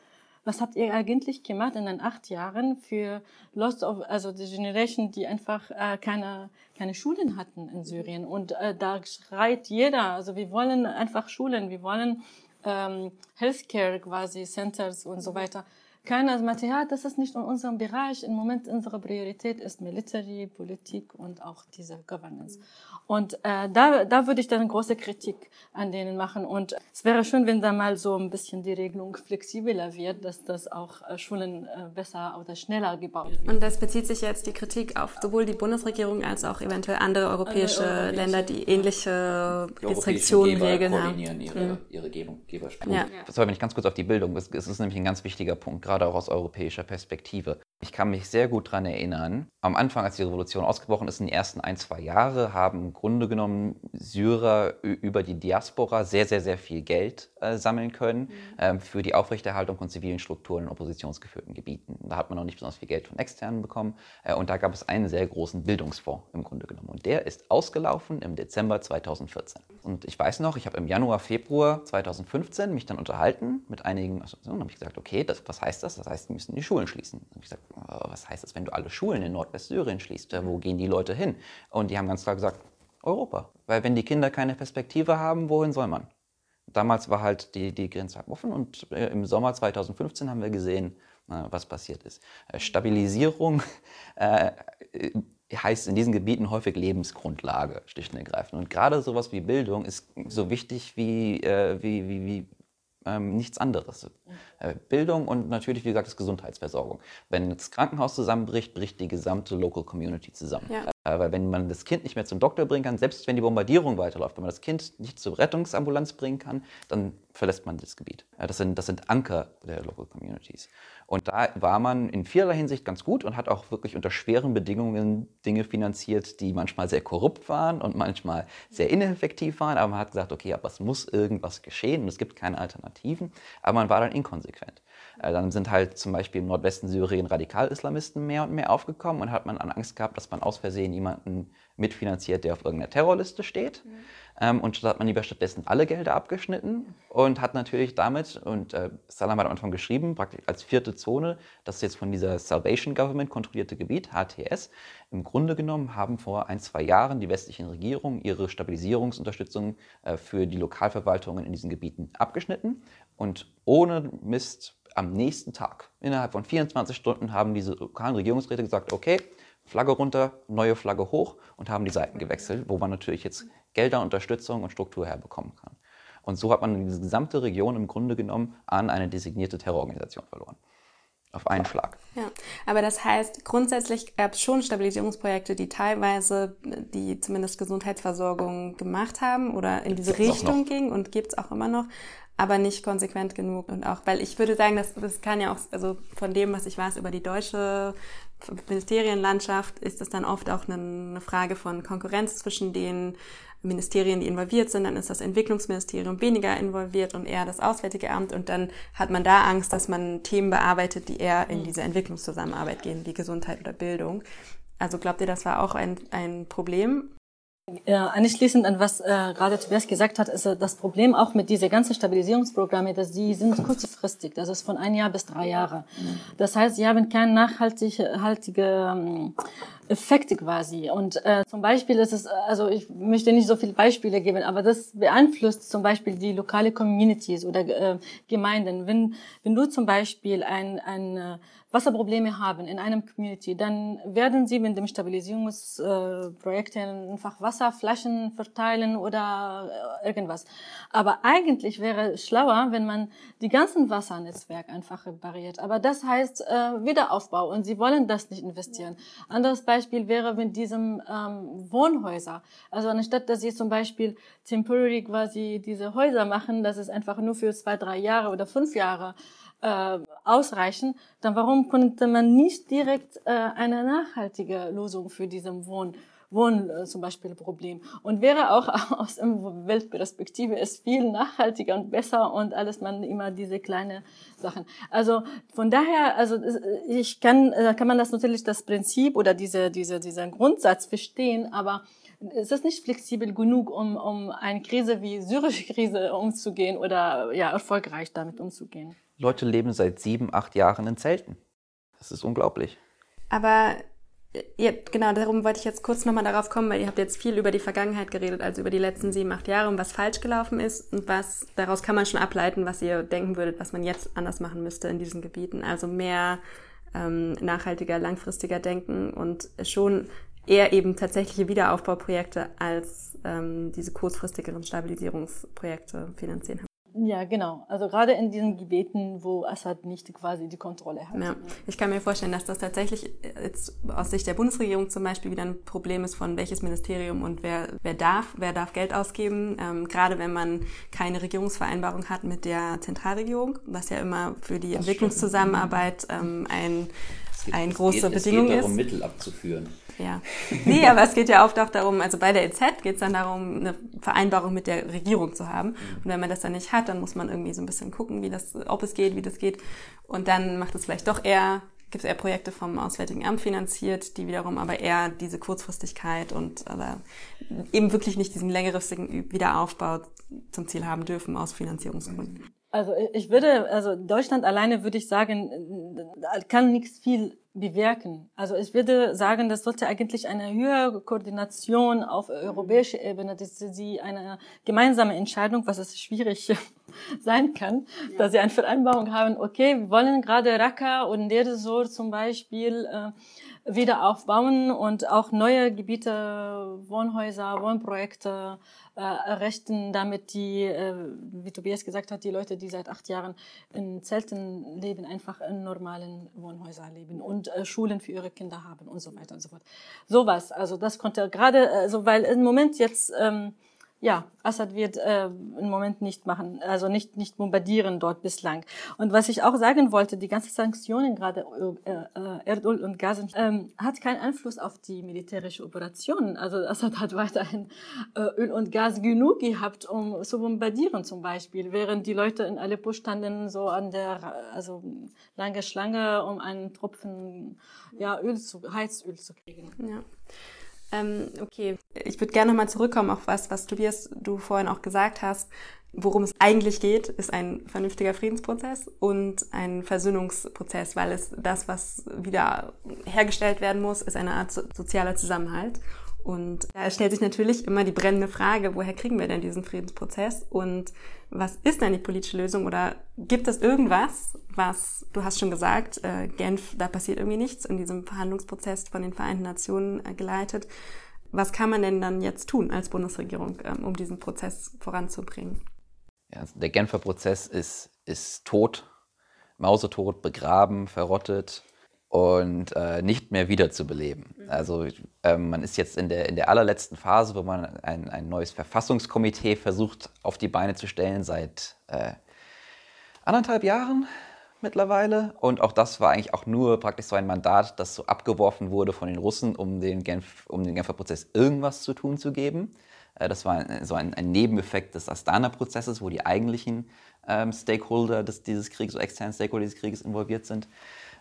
was habt ihr eigentlich gemacht in den acht Jahren für Lost of, also die Generation, die einfach äh, keine, keine Schulen hatten in Syrien? Und äh, da schreit jeder, also wir wollen einfach Schulen, wir wollen ähm, Healthcare quasi Centers und so weiter. Keiner sagt, ja, das ist nicht in unserem Bereich. Im Moment unsere Priorität ist Military, Politik und auch diese Governance. Und äh, da, da würde ich dann große Kritik an denen machen. Und es wäre schön, wenn da mal so ein bisschen die Regelung flexibler wird, dass das auch äh, Schulen äh, besser oder schneller gebaut wird. Und das bezieht sich jetzt die Kritik auf sowohl die Bundesregierung als auch eventuell andere europäische, europäische Länder, die ähnliche die Restriktionen, Regeln haben. Ihre, mhm. ihre Geberspiele. Ja. War, wenn ich ganz kurz auf die Bildung, es ist nämlich ein ganz wichtiger Punkt, gerade auch aus europäischer Perspektive. Ich kann mich sehr gut daran erinnern, am Anfang, als die Revolution ausgebrochen ist, in den ersten ein, zwei Jahren, haben im Grunde genommen Syrer über die Diaspora sehr, sehr, sehr viel Geld äh, sammeln können mhm. ähm, für die Aufrechterhaltung von zivilen Strukturen in oppositionsgeführten Gebieten. Da hat man noch nicht besonders viel Geld von externen bekommen äh, und da gab es einen sehr großen Bildungsfonds im Grunde genommen. Und der ist ausgelaufen im Dezember 2014. Und ich weiß noch, ich habe im Januar, Februar 2015 mich dann unterhalten mit einigen Assoziationen und habe gesagt, okay, das, was heißt das? Das heißt, wir müssen die Schulen schließen. Und ich gesagt, was heißt das, wenn du alle Schulen in Nordwestsyrien schließt? Wo gehen die Leute hin? Und die haben ganz klar gesagt, Europa. Weil wenn die Kinder keine Perspektive haben, wohin soll man? Damals war halt die, die Grenze offen und äh, im Sommer 2015 haben wir gesehen, was passiert ist. Äh, Stabilisierung (laughs) äh, heißt in diesen Gebieten häufig Lebensgrundlage, schlicht und ergreifend. Und gerade sowas wie Bildung ist so wichtig wie, äh, wie, wie, wie ähm, nichts anderes. Äh, Bildung und natürlich, wie gesagt, das Gesundheitsversorgung. Wenn das Krankenhaus zusammenbricht, bricht die gesamte Local Community zusammen. Ja. Äh, weil wenn man das Kind nicht mehr zum Doktor bringen kann, selbst wenn die Bombardierung weiterläuft, wenn man das Kind nicht zur Rettungsambulanz bringen kann, dann verlässt man das Gebiet. Äh, das sind, das sind Anker der Local Communities. Und da war man in vielerlei Hinsicht ganz gut und hat auch wirklich unter schweren Bedingungen Dinge finanziert, die manchmal sehr korrupt waren und manchmal sehr ineffektiv waren. Aber man hat gesagt, okay, aber es muss irgendwas geschehen und es gibt keine Alternativen. Aber man war dann inkonsequent. Äh, dann sind halt zum Beispiel im Nordwesten Syrien Radikal-Islamisten mehr und mehr aufgekommen und hat man Angst gehabt, dass man aus Versehen jemanden mitfinanziert, der auf irgendeiner Terrorliste steht. Mhm. Ähm, und statt hat man lieber stattdessen alle Gelder abgeschnitten und hat natürlich damit, und äh, Salam hat am Anfang geschrieben, praktisch als vierte Zone, das ist jetzt von dieser Salvation Government kontrollierte Gebiet, HTS, im Grunde genommen haben vor ein, zwei Jahren die westlichen Regierungen ihre Stabilisierungsunterstützung äh, für die Lokalverwaltungen in diesen Gebieten abgeschnitten. Und ohne Mist am nächsten Tag, innerhalb von 24 Stunden, haben diese lokalen Regierungsräte gesagt, okay, Flagge runter, neue Flagge hoch und haben die Seiten gewechselt, wo man natürlich jetzt Gelder, Unterstützung und Struktur herbekommen kann. Und so hat man diese gesamte Region im Grunde genommen an eine designierte Terrororganisation verloren. Auf einen Schlag. Ja, aber das heißt, grundsätzlich gab es schon Stabilisierungsprojekte, die teilweise die zumindest Gesundheitsversorgung gemacht haben oder in diese Richtung gingen und gibt es auch immer noch aber nicht konsequent genug. Und auch, weil ich würde sagen, dass das kann ja auch, also von dem, was ich weiß über die deutsche Ministerienlandschaft, ist es dann oft auch eine Frage von Konkurrenz zwischen den Ministerien, die involviert sind. Dann ist das Entwicklungsministerium weniger involviert und eher das Auswärtige Amt. Und dann hat man da Angst, dass man Themen bearbeitet, die eher in diese Entwicklungszusammenarbeit gehen, wie Gesundheit oder Bildung. Also glaubt ihr, das war auch ein, ein Problem? Ja, anschließend an was äh, gerade Tobias gesagt hat, ist äh, das Problem auch mit diese ganzen Stabilisierungsprogramme, dass die sind kurzfristig, das ist von ein Jahr bis drei Jahre. Das heißt, sie haben keine nachhaltige haltige, ähm, Effekte quasi. Und äh, zum Beispiel ist es, also ich möchte nicht so viele Beispiele geben, aber das beeinflusst zum Beispiel die lokale Communities oder äh, Gemeinden. Wenn, wenn du zum Beispiel ein, ein äh, Wasserprobleme haben in einem Community, dann werden sie mit dem Stabilisierungsprojekt äh, einfach Wasserflaschen verteilen oder äh, irgendwas. Aber eigentlich wäre es schlauer, wenn man die ganzen Wassernetzwerke einfach repariert. Aber das heißt äh, Wiederaufbau und sie wollen das nicht investieren. Anderes Beispiel wäre mit diesem ähm, Wohnhäuser. Also anstatt, dass sie zum Beispiel temporary quasi diese Häuser machen, das ist einfach nur für zwei, drei Jahre oder fünf Jahre äh, ausreichen, dann warum konnte man nicht direkt äh, eine nachhaltige Lösung für diesen Wohn Wohn äh, zum Beispiel Problem. Und wäre auch (laughs) aus Weltperspektive ist viel nachhaltiger und besser und alles man immer diese kleine Sachen. Also von daher, also ich kann, äh, kann man das natürlich das Prinzip oder diese, diese, dieser Grundsatz verstehen, aber es ist nicht flexibel genug, um, um eine Krise wie syrische Krise umzugehen oder ja, erfolgreich damit umzugehen. Leute leben seit sieben, acht Jahren in Zelten. Das ist unglaublich. Aber ja, genau, darum wollte ich jetzt kurz nochmal darauf kommen, weil ihr habt jetzt viel über die Vergangenheit geredet, also über die letzten sieben, acht Jahre und was falsch gelaufen ist und was, daraus kann man schon ableiten, was ihr denken würdet, was man jetzt anders machen müsste in diesen Gebieten. Also mehr ähm, nachhaltiger, langfristiger denken und schon eher eben tatsächliche Wiederaufbauprojekte als ähm, diese kurzfristigeren Stabilisierungsprojekte finanzieren. Ja, genau. Also gerade in diesen Gebieten, wo Assad nicht quasi die Kontrolle hat. Ja. Ich kann mir vorstellen, dass das tatsächlich jetzt aus Sicht der Bundesregierung zum Beispiel wieder ein Problem ist von welches Ministerium und wer, wer darf, wer darf Geld ausgeben. Ähm, gerade wenn man keine Regierungsvereinbarung hat mit der Zentralregierung, was ja immer für die das Entwicklungszusammenarbeit ähm, ein, ein große Bedingung ist. Es geht darum, Mittel abzuführen. Ja. Nee, aber es geht ja oft auch darum, also bei der EZ geht es dann darum, eine Vereinbarung mit der Regierung zu haben. Mhm. Und wenn man das dann nicht hat, dann muss man irgendwie so ein bisschen gucken, wie das, ob es geht, wie das geht. Und dann macht es vielleicht doch eher, gibt es eher Projekte vom Auswärtigen Amt finanziert, die wiederum aber eher diese Kurzfristigkeit und aber eben wirklich nicht diesen längerfristigen Wiederaufbau zum Ziel haben dürfen aus Finanzierungsgründen. Also ich würde, also Deutschland alleine würde ich sagen, kann nichts viel bewirken. Also ich würde sagen, das sollte eigentlich eine höhere Koordination auf europäischer Ebene, dass sie eine gemeinsame Entscheidung, was ist schwierig (laughs) sein kann, ja. dass sie eine Vereinbarung haben, okay, wir wollen gerade Raqqa und Deresor zum Beispiel äh, wieder aufbauen und auch neue Gebiete, Wohnhäuser, Wohnprojekte äh, errichten, damit die, äh, wie Tobias gesagt hat, die Leute, die seit acht Jahren in Zelten leben, einfach in normalen Wohnhäusern leben und äh, Schulen für ihre Kinder haben und so weiter und so fort. Sowas, also das konnte gerade, also weil im Moment jetzt ähm, ja, Assad wird äh, im Moment nicht machen, also nicht nicht bombardieren dort bislang. Und was ich auch sagen wollte, die ganzen Sanktionen gerade äh, äh, Erdöl und Gas ähm, hat keinen Einfluss auf die militärische Operation. Also Assad hat weiterhin äh, Öl und Gas genug gehabt, um zu bombardieren zum Beispiel, während die Leute in Aleppo standen so an der also lange Schlange, um einen Tropfen ja Öl zu Heizöl zu kriegen. Ja. Ähm, okay, ich würde gerne nochmal zurückkommen auf was, was Tobias, du vorhin auch gesagt hast. Worum es eigentlich geht, ist ein vernünftiger Friedensprozess und ein Versöhnungsprozess, weil es das, was wieder hergestellt werden muss, ist eine Art sozialer Zusammenhalt. Und da stellt sich natürlich immer die brennende Frage, woher kriegen wir denn diesen Friedensprozess und was ist denn die politische Lösung oder gibt es irgendwas, was, du hast schon gesagt, äh, Genf, da passiert irgendwie nichts in diesem Verhandlungsprozess von den Vereinten Nationen äh, geleitet. Was kann man denn dann jetzt tun als Bundesregierung, ähm, um diesen Prozess voranzubringen? Ja, also der Genfer Prozess ist, ist tot, mausetot, begraben, verrottet und äh, nicht mehr wiederzubeleben. Mhm. Also ähm, man ist jetzt in der, in der allerletzten Phase, wo man ein, ein neues Verfassungskomitee versucht auf die Beine zu stellen seit äh, anderthalb Jahren mittlerweile. Und auch das war eigentlich auch nur praktisch so ein Mandat, das so abgeworfen wurde von den Russen, um den, Genf, um den Genfer Prozess irgendwas zu tun zu geben. Äh, das war so ein, ein Nebeneffekt des Astana-Prozesses, wo die eigentlichen ähm, Stakeholder des, dieses Krieges, so externen Stakeholder dieses Krieges involviert sind.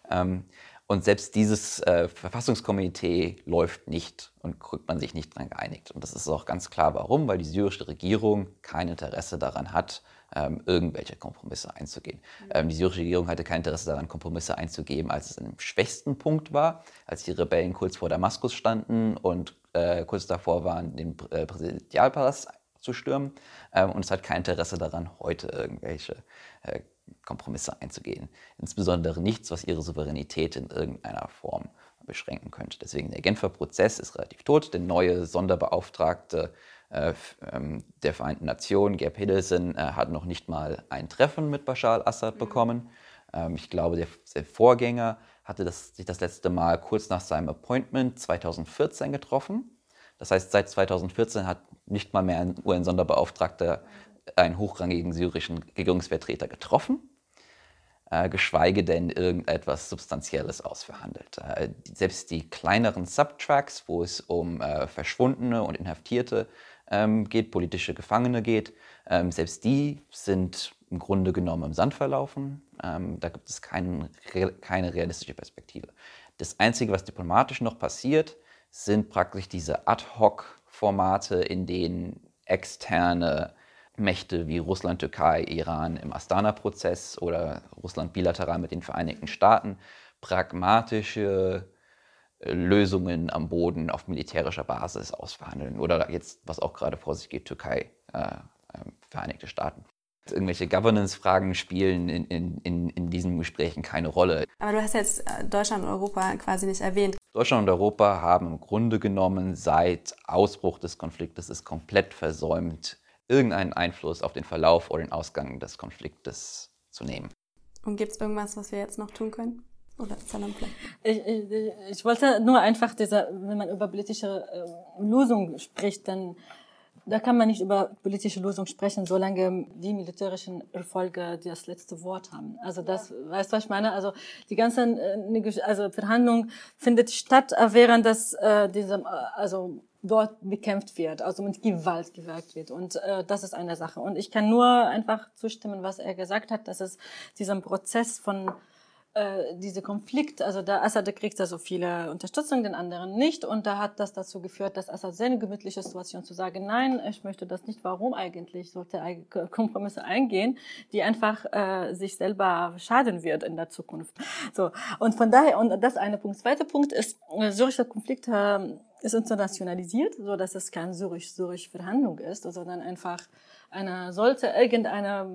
Ähm, und selbst dieses äh, Verfassungskomitee läuft nicht und kriegt man sich nicht dran geeinigt. Und das ist auch ganz klar, warum, weil die syrische Regierung kein Interesse daran hat, ähm, irgendwelche Kompromisse einzugehen. Mhm. Ähm, die syrische Regierung hatte kein Interesse daran, Kompromisse einzugeben, als es im schwächsten Punkt war, als die Rebellen kurz vor Damaskus standen und äh, kurz davor waren, den äh, Präsidialpalast zu stürmen. Ähm, und es hat kein Interesse daran, heute irgendwelche äh, Kompromisse einzugehen. Insbesondere nichts, was ihre Souveränität in irgendeiner Form beschränken könnte. Deswegen der Genfer Prozess ist relativ tot. Der neue Sonderbeauftragte äh, ähm, der Vereinten Nationen, Gerd Pedersen, äh, hat noch nicht mal ein Treffen mit Bashar al-Assad bekommen. Ähm, ich glaube, der, der Vorgänger hatte das, sich das letzte Mal kurz nach seinem Appointment 2014 getroffen. Das heißt, seit 2014 hat nicht mal mehr ein UN-Sonderbeauftragter einen hochrangigen syrischen Regierungsvertreter getroffen, äh, geschweige denn irgendetwas Substanzielles ausverhandelt. Äh, selbst die kleineren Subtracks, wo es um äh, Verschwundene und Inhaftierte ähm, geht, politische Gefangene geht, ähm, selbst die sind im Grunde genommen im Sand verlaufen. Ähm, da gibt es kein, keine realistische Perspektive. Das Einzige, was diplomatisch noch passiert, sind praktisch diese Ad-Hoc-Formate, in denen externe Mächte wie Russland, Türkei, Iran im Astana-Prozess oder Russland bilateral mit den Vereinigten Staaten pragmatische äh, Lösungen am Boden auf militärischer Basis ausverhandeln. Oder jetzt, was auch gerade vor sich geht, Türkei, äh, äh, Vereinigte Staaten. Irgendwelche Governance-Fragen spielen in, in, in, in diesen Gesprächen keine Rolle. Aber du hast jetzt äh, Deutschland und Europa quasi nicht erwähnt. Deutschland und Europa haben im Grunde genommen seit Ausbruch des Konfliktes es komplett versäumt, irgendeinen Einfluss auf den Verlauf oder den Ausgang des Konfliktes zu nehmen. Und gibt es irgendwas, was wir jetzt noch tun können? Oder ich, ich, ich wollte nur einfach diese, wenn man über politische äh, Lösung spricht, dann da kann man nicht über politische Lösung sprechen, solange die militärischen Erfolge das letzte Wort haben. Also das, ja. weißt du, was ich meine? Also die ganzen äh, also Verhandlung findet statt, während das äh, diesem, äh, also dort bekämpft wird, also mit Gewalt gewirkt wird. Und äh, das ist eine Sache. Und ich kann nur einfach zustimmen, was er gesagt hat, dass es diesen Prozess von äh, diese Konflikt, also da Assad kriegt da so viele Unterstützung, den anderen nicht. Und da hat das dazu geführt, dass Assad seine gemütliche Situation zu sagen, nein, ich möchte das nicht. Warum eigentlich? Sollte Kompromisse eingehen, die einfach äh, sich selber schaden wird in der Zukunft. So und von daher und das eine Punkt. Zweiter Punkt ist, äh, syrischer Konflikt äh, ist internationalisiert, so dass es kein Zürich-Zürich-Verhandlung ist, sondern einfach eine, sollte irgendeine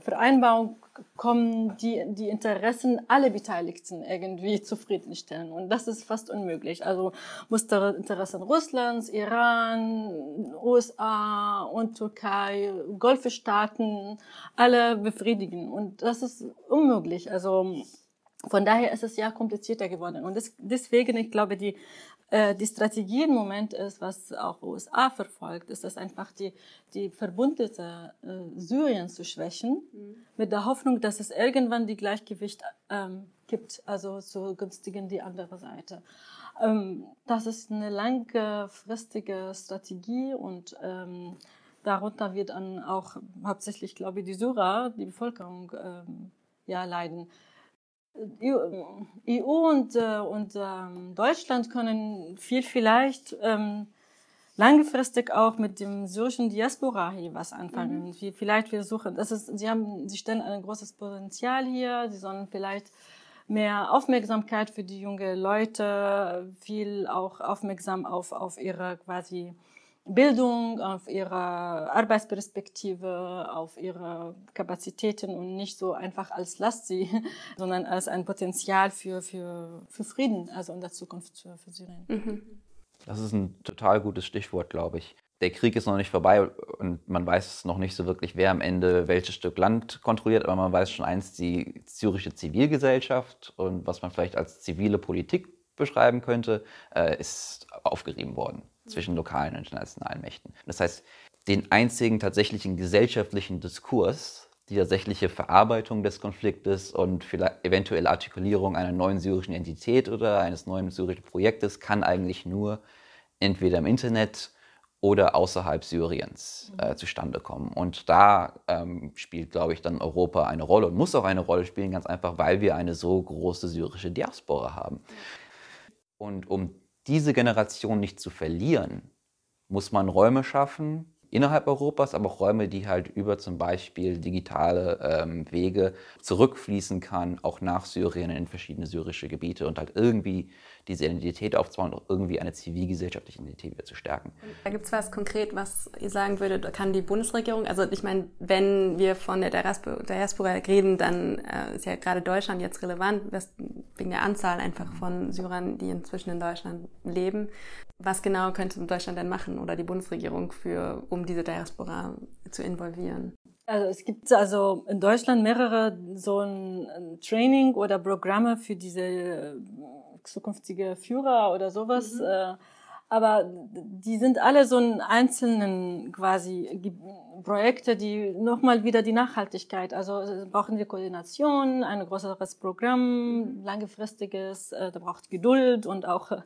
Vereinbarung kommen, die die Interessen aller Beteiligten irgendwie zufriedenstellen. Und das ist fast unmöglich. Also muss der Interessen Russlands, Iran, USA und Türkei, Golfstaaten alle befriedigen. Und das ist unmöglich. Also von daher ist es ja komplizierter geworden. Und das, deswegen, ich glaube, die die Strategie im Moment ist, was auch USA verfolgt, ist es einfach die, die Verbündete äh, Syrien zu schwächen, mhm. mit der Hoffnung, dass es irgendwann die Gleichgewicht ähm, gibt, also zu günstigen die andere Seite. Ähm, das ist eine langfristige Strategie und ähm, darunter wird dann auch hauptsächlich, glaube ich, die Syrer, die Bevölkerung, ähm, ja, leiden. EU und, äh, und ähm, Deutschland können viel vielleicht ähm, langfristig auch mit dem syrischen Diaspora hier was anfangen. Mhm. Vielleicht wir suchen, das ist, sie haben, sie stellen ein großes Potenzial hier. Sie sollen vielleicht mehr Aufmerksamkeit für die jungen Leute, viel auch aufmerksam auf auf ihre quasi Bildung, auf ihre Arbeitsperspektive, auf ihre Kapazitäten und nicht so einfach als Last sie, (laughs) sondern als ein Potenzial für, für, für Frieden, also in der Zukunft für, für Syrien. Mhm. Das ist ein total gutes Stichwort, glaube ich. Der Krieg ist noch nicht vorbei und man weiß noch nicht so wirklich, wer am Ende welches Stück Land kontrolliert, aber man weiß schon eins, die syrische Zivilgesellschaft und was man vielleicht als zivile Politik beschreiben könnte, äh, ist aufgerieben worden zwischen lokalen und internationalen Mächten. Das heißt, den einzigen tatsächlichen gesellschaftlichen Diskurs, die tatsächliche Verarbeitung des Konfliktes und vielleicht eventuelle Artikulierung einer neuen syrischen Identität oder eines neuen syrischen Projektes kann eigentlich nur entweder im Internet oder außerhalb Syriens äh, zustande kommen. Und da ähm, spielt, glaube ich, dann Europa eine Rolle und muss auch eine Rolle spielen, ganz einfach, weil wir eine so große syrische Diaspora haben. Und um diese Generation nicht zu verlieren, muss man Räume schaffen, innerhalb Europas, aber auch Räume, die halt über zum Beispiel digitale ähm, Wege zurückfließen kann, auch nach Syrien in verschiedene syrische Gebiete und halt irgendwie diese Identität aufzubauen und auch irgendwie eine zivilgesellschaftliche Identität wieder zu stärken. Da gibt es was konkret, was ihr sagen würdet, kann die Bundesregierung, also ich meine, wenn wir von der Diaspora reden, dann äh, ist ja gerade Deutschland jetzt relevant, wegen der Anzahl einfach von Syrern, die inzwischen in Deutschland leben. Was genau könnte Deutschland denn machen oder die Bundesregierung für, um diese Diaspora zu involvieren? Also es gibt also in Deutschland mehrere so ein Training oder Programme für diese äh, zukünftige Führer oder sowas. Mhm. Äh, aber die sind alle so in einzelnen quasi Projekte, die nochmal wieder die Nachhaltigkeit, also äh, brauchen wir Koordination, ein größeres Programm, langfristiges, äh, da braucht Geduld und auch äh,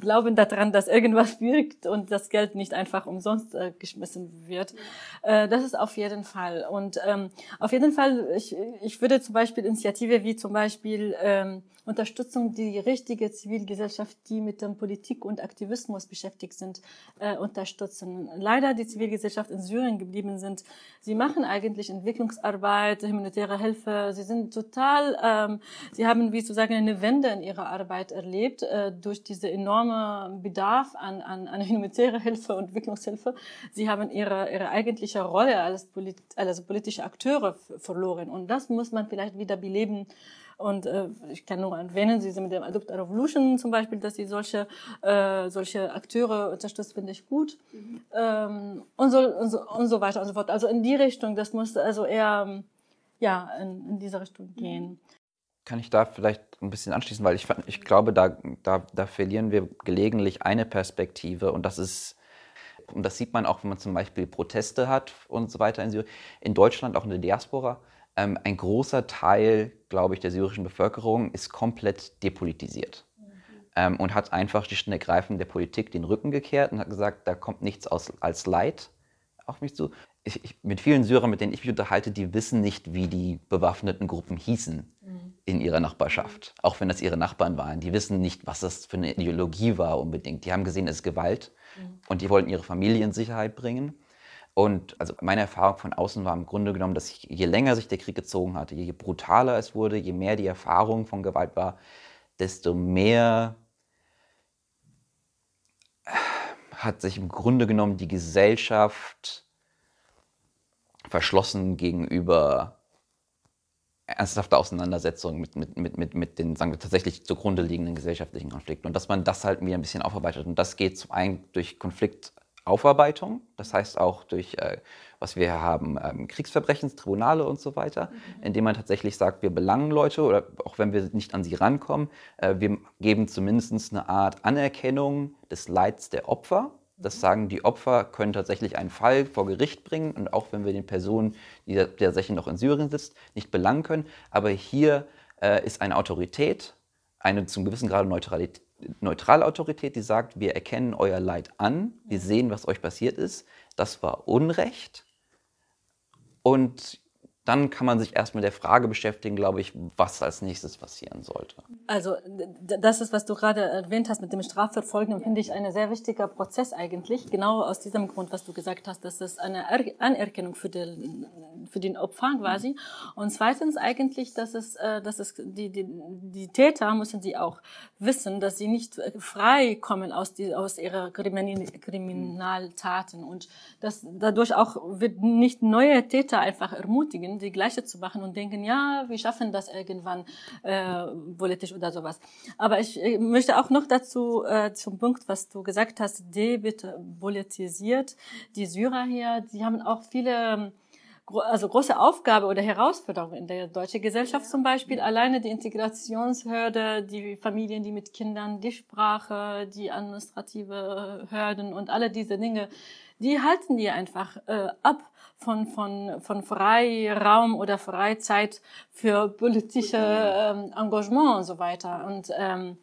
Glauben daran, dass irgendwas (laughs) wirkt und das Geld nicht einfach umsonst äh, geschmissen wird. Äh, das ist auf jeden Fall. Und ähm, auf jeden Fall, ich, ich würde zum Beispiel Initiative wie zum Beispiel ähm, Unterstützung die richtige Zivilgesellschaft, die mit dem Politik und Aktivismus beschäftigt sind, äh, unterstützen. Leider die Zivilgesellschaft in Syrien geblieben sind. Sie machen eigentlich Entwicklungsarbeit, humanitäre Hilfe. Sie sind total, ähm, sie haben wie sozusagen eine Wende in ihrer Arbeit erlebt äh, durch diese enorme Bedarf an, an, an humanitäre Hilfe und Entwicklungshilfe. Sie haben ihre, ihre eigentliche Rolle als, polit, als politische Akteure verloren. Und das muss man vielleicht wieder beleben und äh, ich kann nur erwähnen, Sie sind mit dem Adopt a Revolution zum Beispiel, dass Sie solche, äh, solche Akteure unterstützt, finde ich gut. Mhm. Ähm, und, so, und, so, und so weiter und so fort. Also in die Richtung, das muss also eher ja, in, in diese Richtung mhm. gehen. Kann ich da vielleicht ein bisschen anschließen, weil ich, ich glaube, da, da, da verlieren wir gelegentlich eine Perspektive und das ist, und das sieht man auch, wenn man zum Beispiel Proteste hat und so weiter in Syrien, in Deutschland, auch in der Diaspora ähm, ein großer Teil, glaube ich, der syrischen Bevölkerung ist komplett depolitisiert mhm. ähm, und hat einfach und ergreifend der Politik den Rücken gekehrt und hat gesagt, da kommt nichts aus, als Leid auf mich zu. Ich, ich, mit vielen Syrern, mit denen ich mich unterhalte, die wissen nicht, wie die bewaffneten Gruppen hießen mhm. in ihrer Nachbarschaft, auch wenn das ihre Nachbarn waren. Die wissen nicht, was das für eine Ideologie war unbedingt. Die haben gesehen, es ist Gewalt mhm. und die wollten ihre Familie in Sicherheit bringen. Und also meine Erfahrung von außen war im Grunde genommen, dass je länger sich der Krieg gezogen hatte, je brutaler es wurde, je mehr die Erfahrung von Gewalt war, desto mehr hat sich im Grunde genommen die Gesellschaft verschlossen gegenüber ernsthafter Auseinandersetzungen mit, mit, mit, mit, mit den sagen wir, tatsächlich zugrunde liegenden gesellschaftlichen Konflikten. Und dass man das halt wieder ein bisschen aufarbeitet. Und das geht zum einen durch Konfliktaufarbeitung, das heißt auch durch, äh, was wir haben, ähm, Kriegsverbrechenstribunale und so weiter, mhm. indem man tatsächlich sagt, wir belangen Leute oder auch wenn wir nicht an sie rankommen, äh, wir geben zumindest eine Art Anerkennung des Leids der Opfer das sagen, die Opfer können tatsächlich einen Fall vor Gericht bringen und auch wenn wir den Personen, die der tatsächlich noch in Syrien sitzt, nicht belangen können. Aber hier äh, ist eine Autorität, eine zum gewissen Grad neutrale Autorität, die sagt, wir erkennen euer Leid an, wir sehen, was euch passiert ist, das war Unrecht und dann kann man sich erst mit der Frage beschäftigen, glaube ich, was als nächstes passieren sollte. Also das ist, was du gerade erwähnt hast mit dem Strafverfolgen, finde ich ein sehr wichtiger Prozess eigentlich. Genau aus diesem Grund, was du gesagt hast, dass es eine Anerkennung für den, für den Opfer quasi. Und zweitens eigentlich, dass es, äh, dass es die, die, die Täter müssen sie auch wissen, dass sie nicht frei kommen aus, die, aus ihrer Kriminaltaten und dass dadurch auch wird nicht neue Täter einfach ermutigen die Gleiche zu machen und denken, ja, wir schaffen das irgendwann äh, politisch oder sowas. Aber ich, ich möchte auch noch dazu äh, zum Punkt, was du gesagt hast, depolitisiert. Die Syrer hier, die haben auch viele also große Aufgabe oder Herausforderung in der deutschen Gesellschaft zum Beispiel. Alleine die Integrationshürde, die Familien, die mit Kindern, die Sprache, die administrative Hürden und alle diese Dinge, die halten die einfach äh, ab von, von, von Freiraum oder Freizeit für politische ähm, Engagement und so weiter. Und ähm,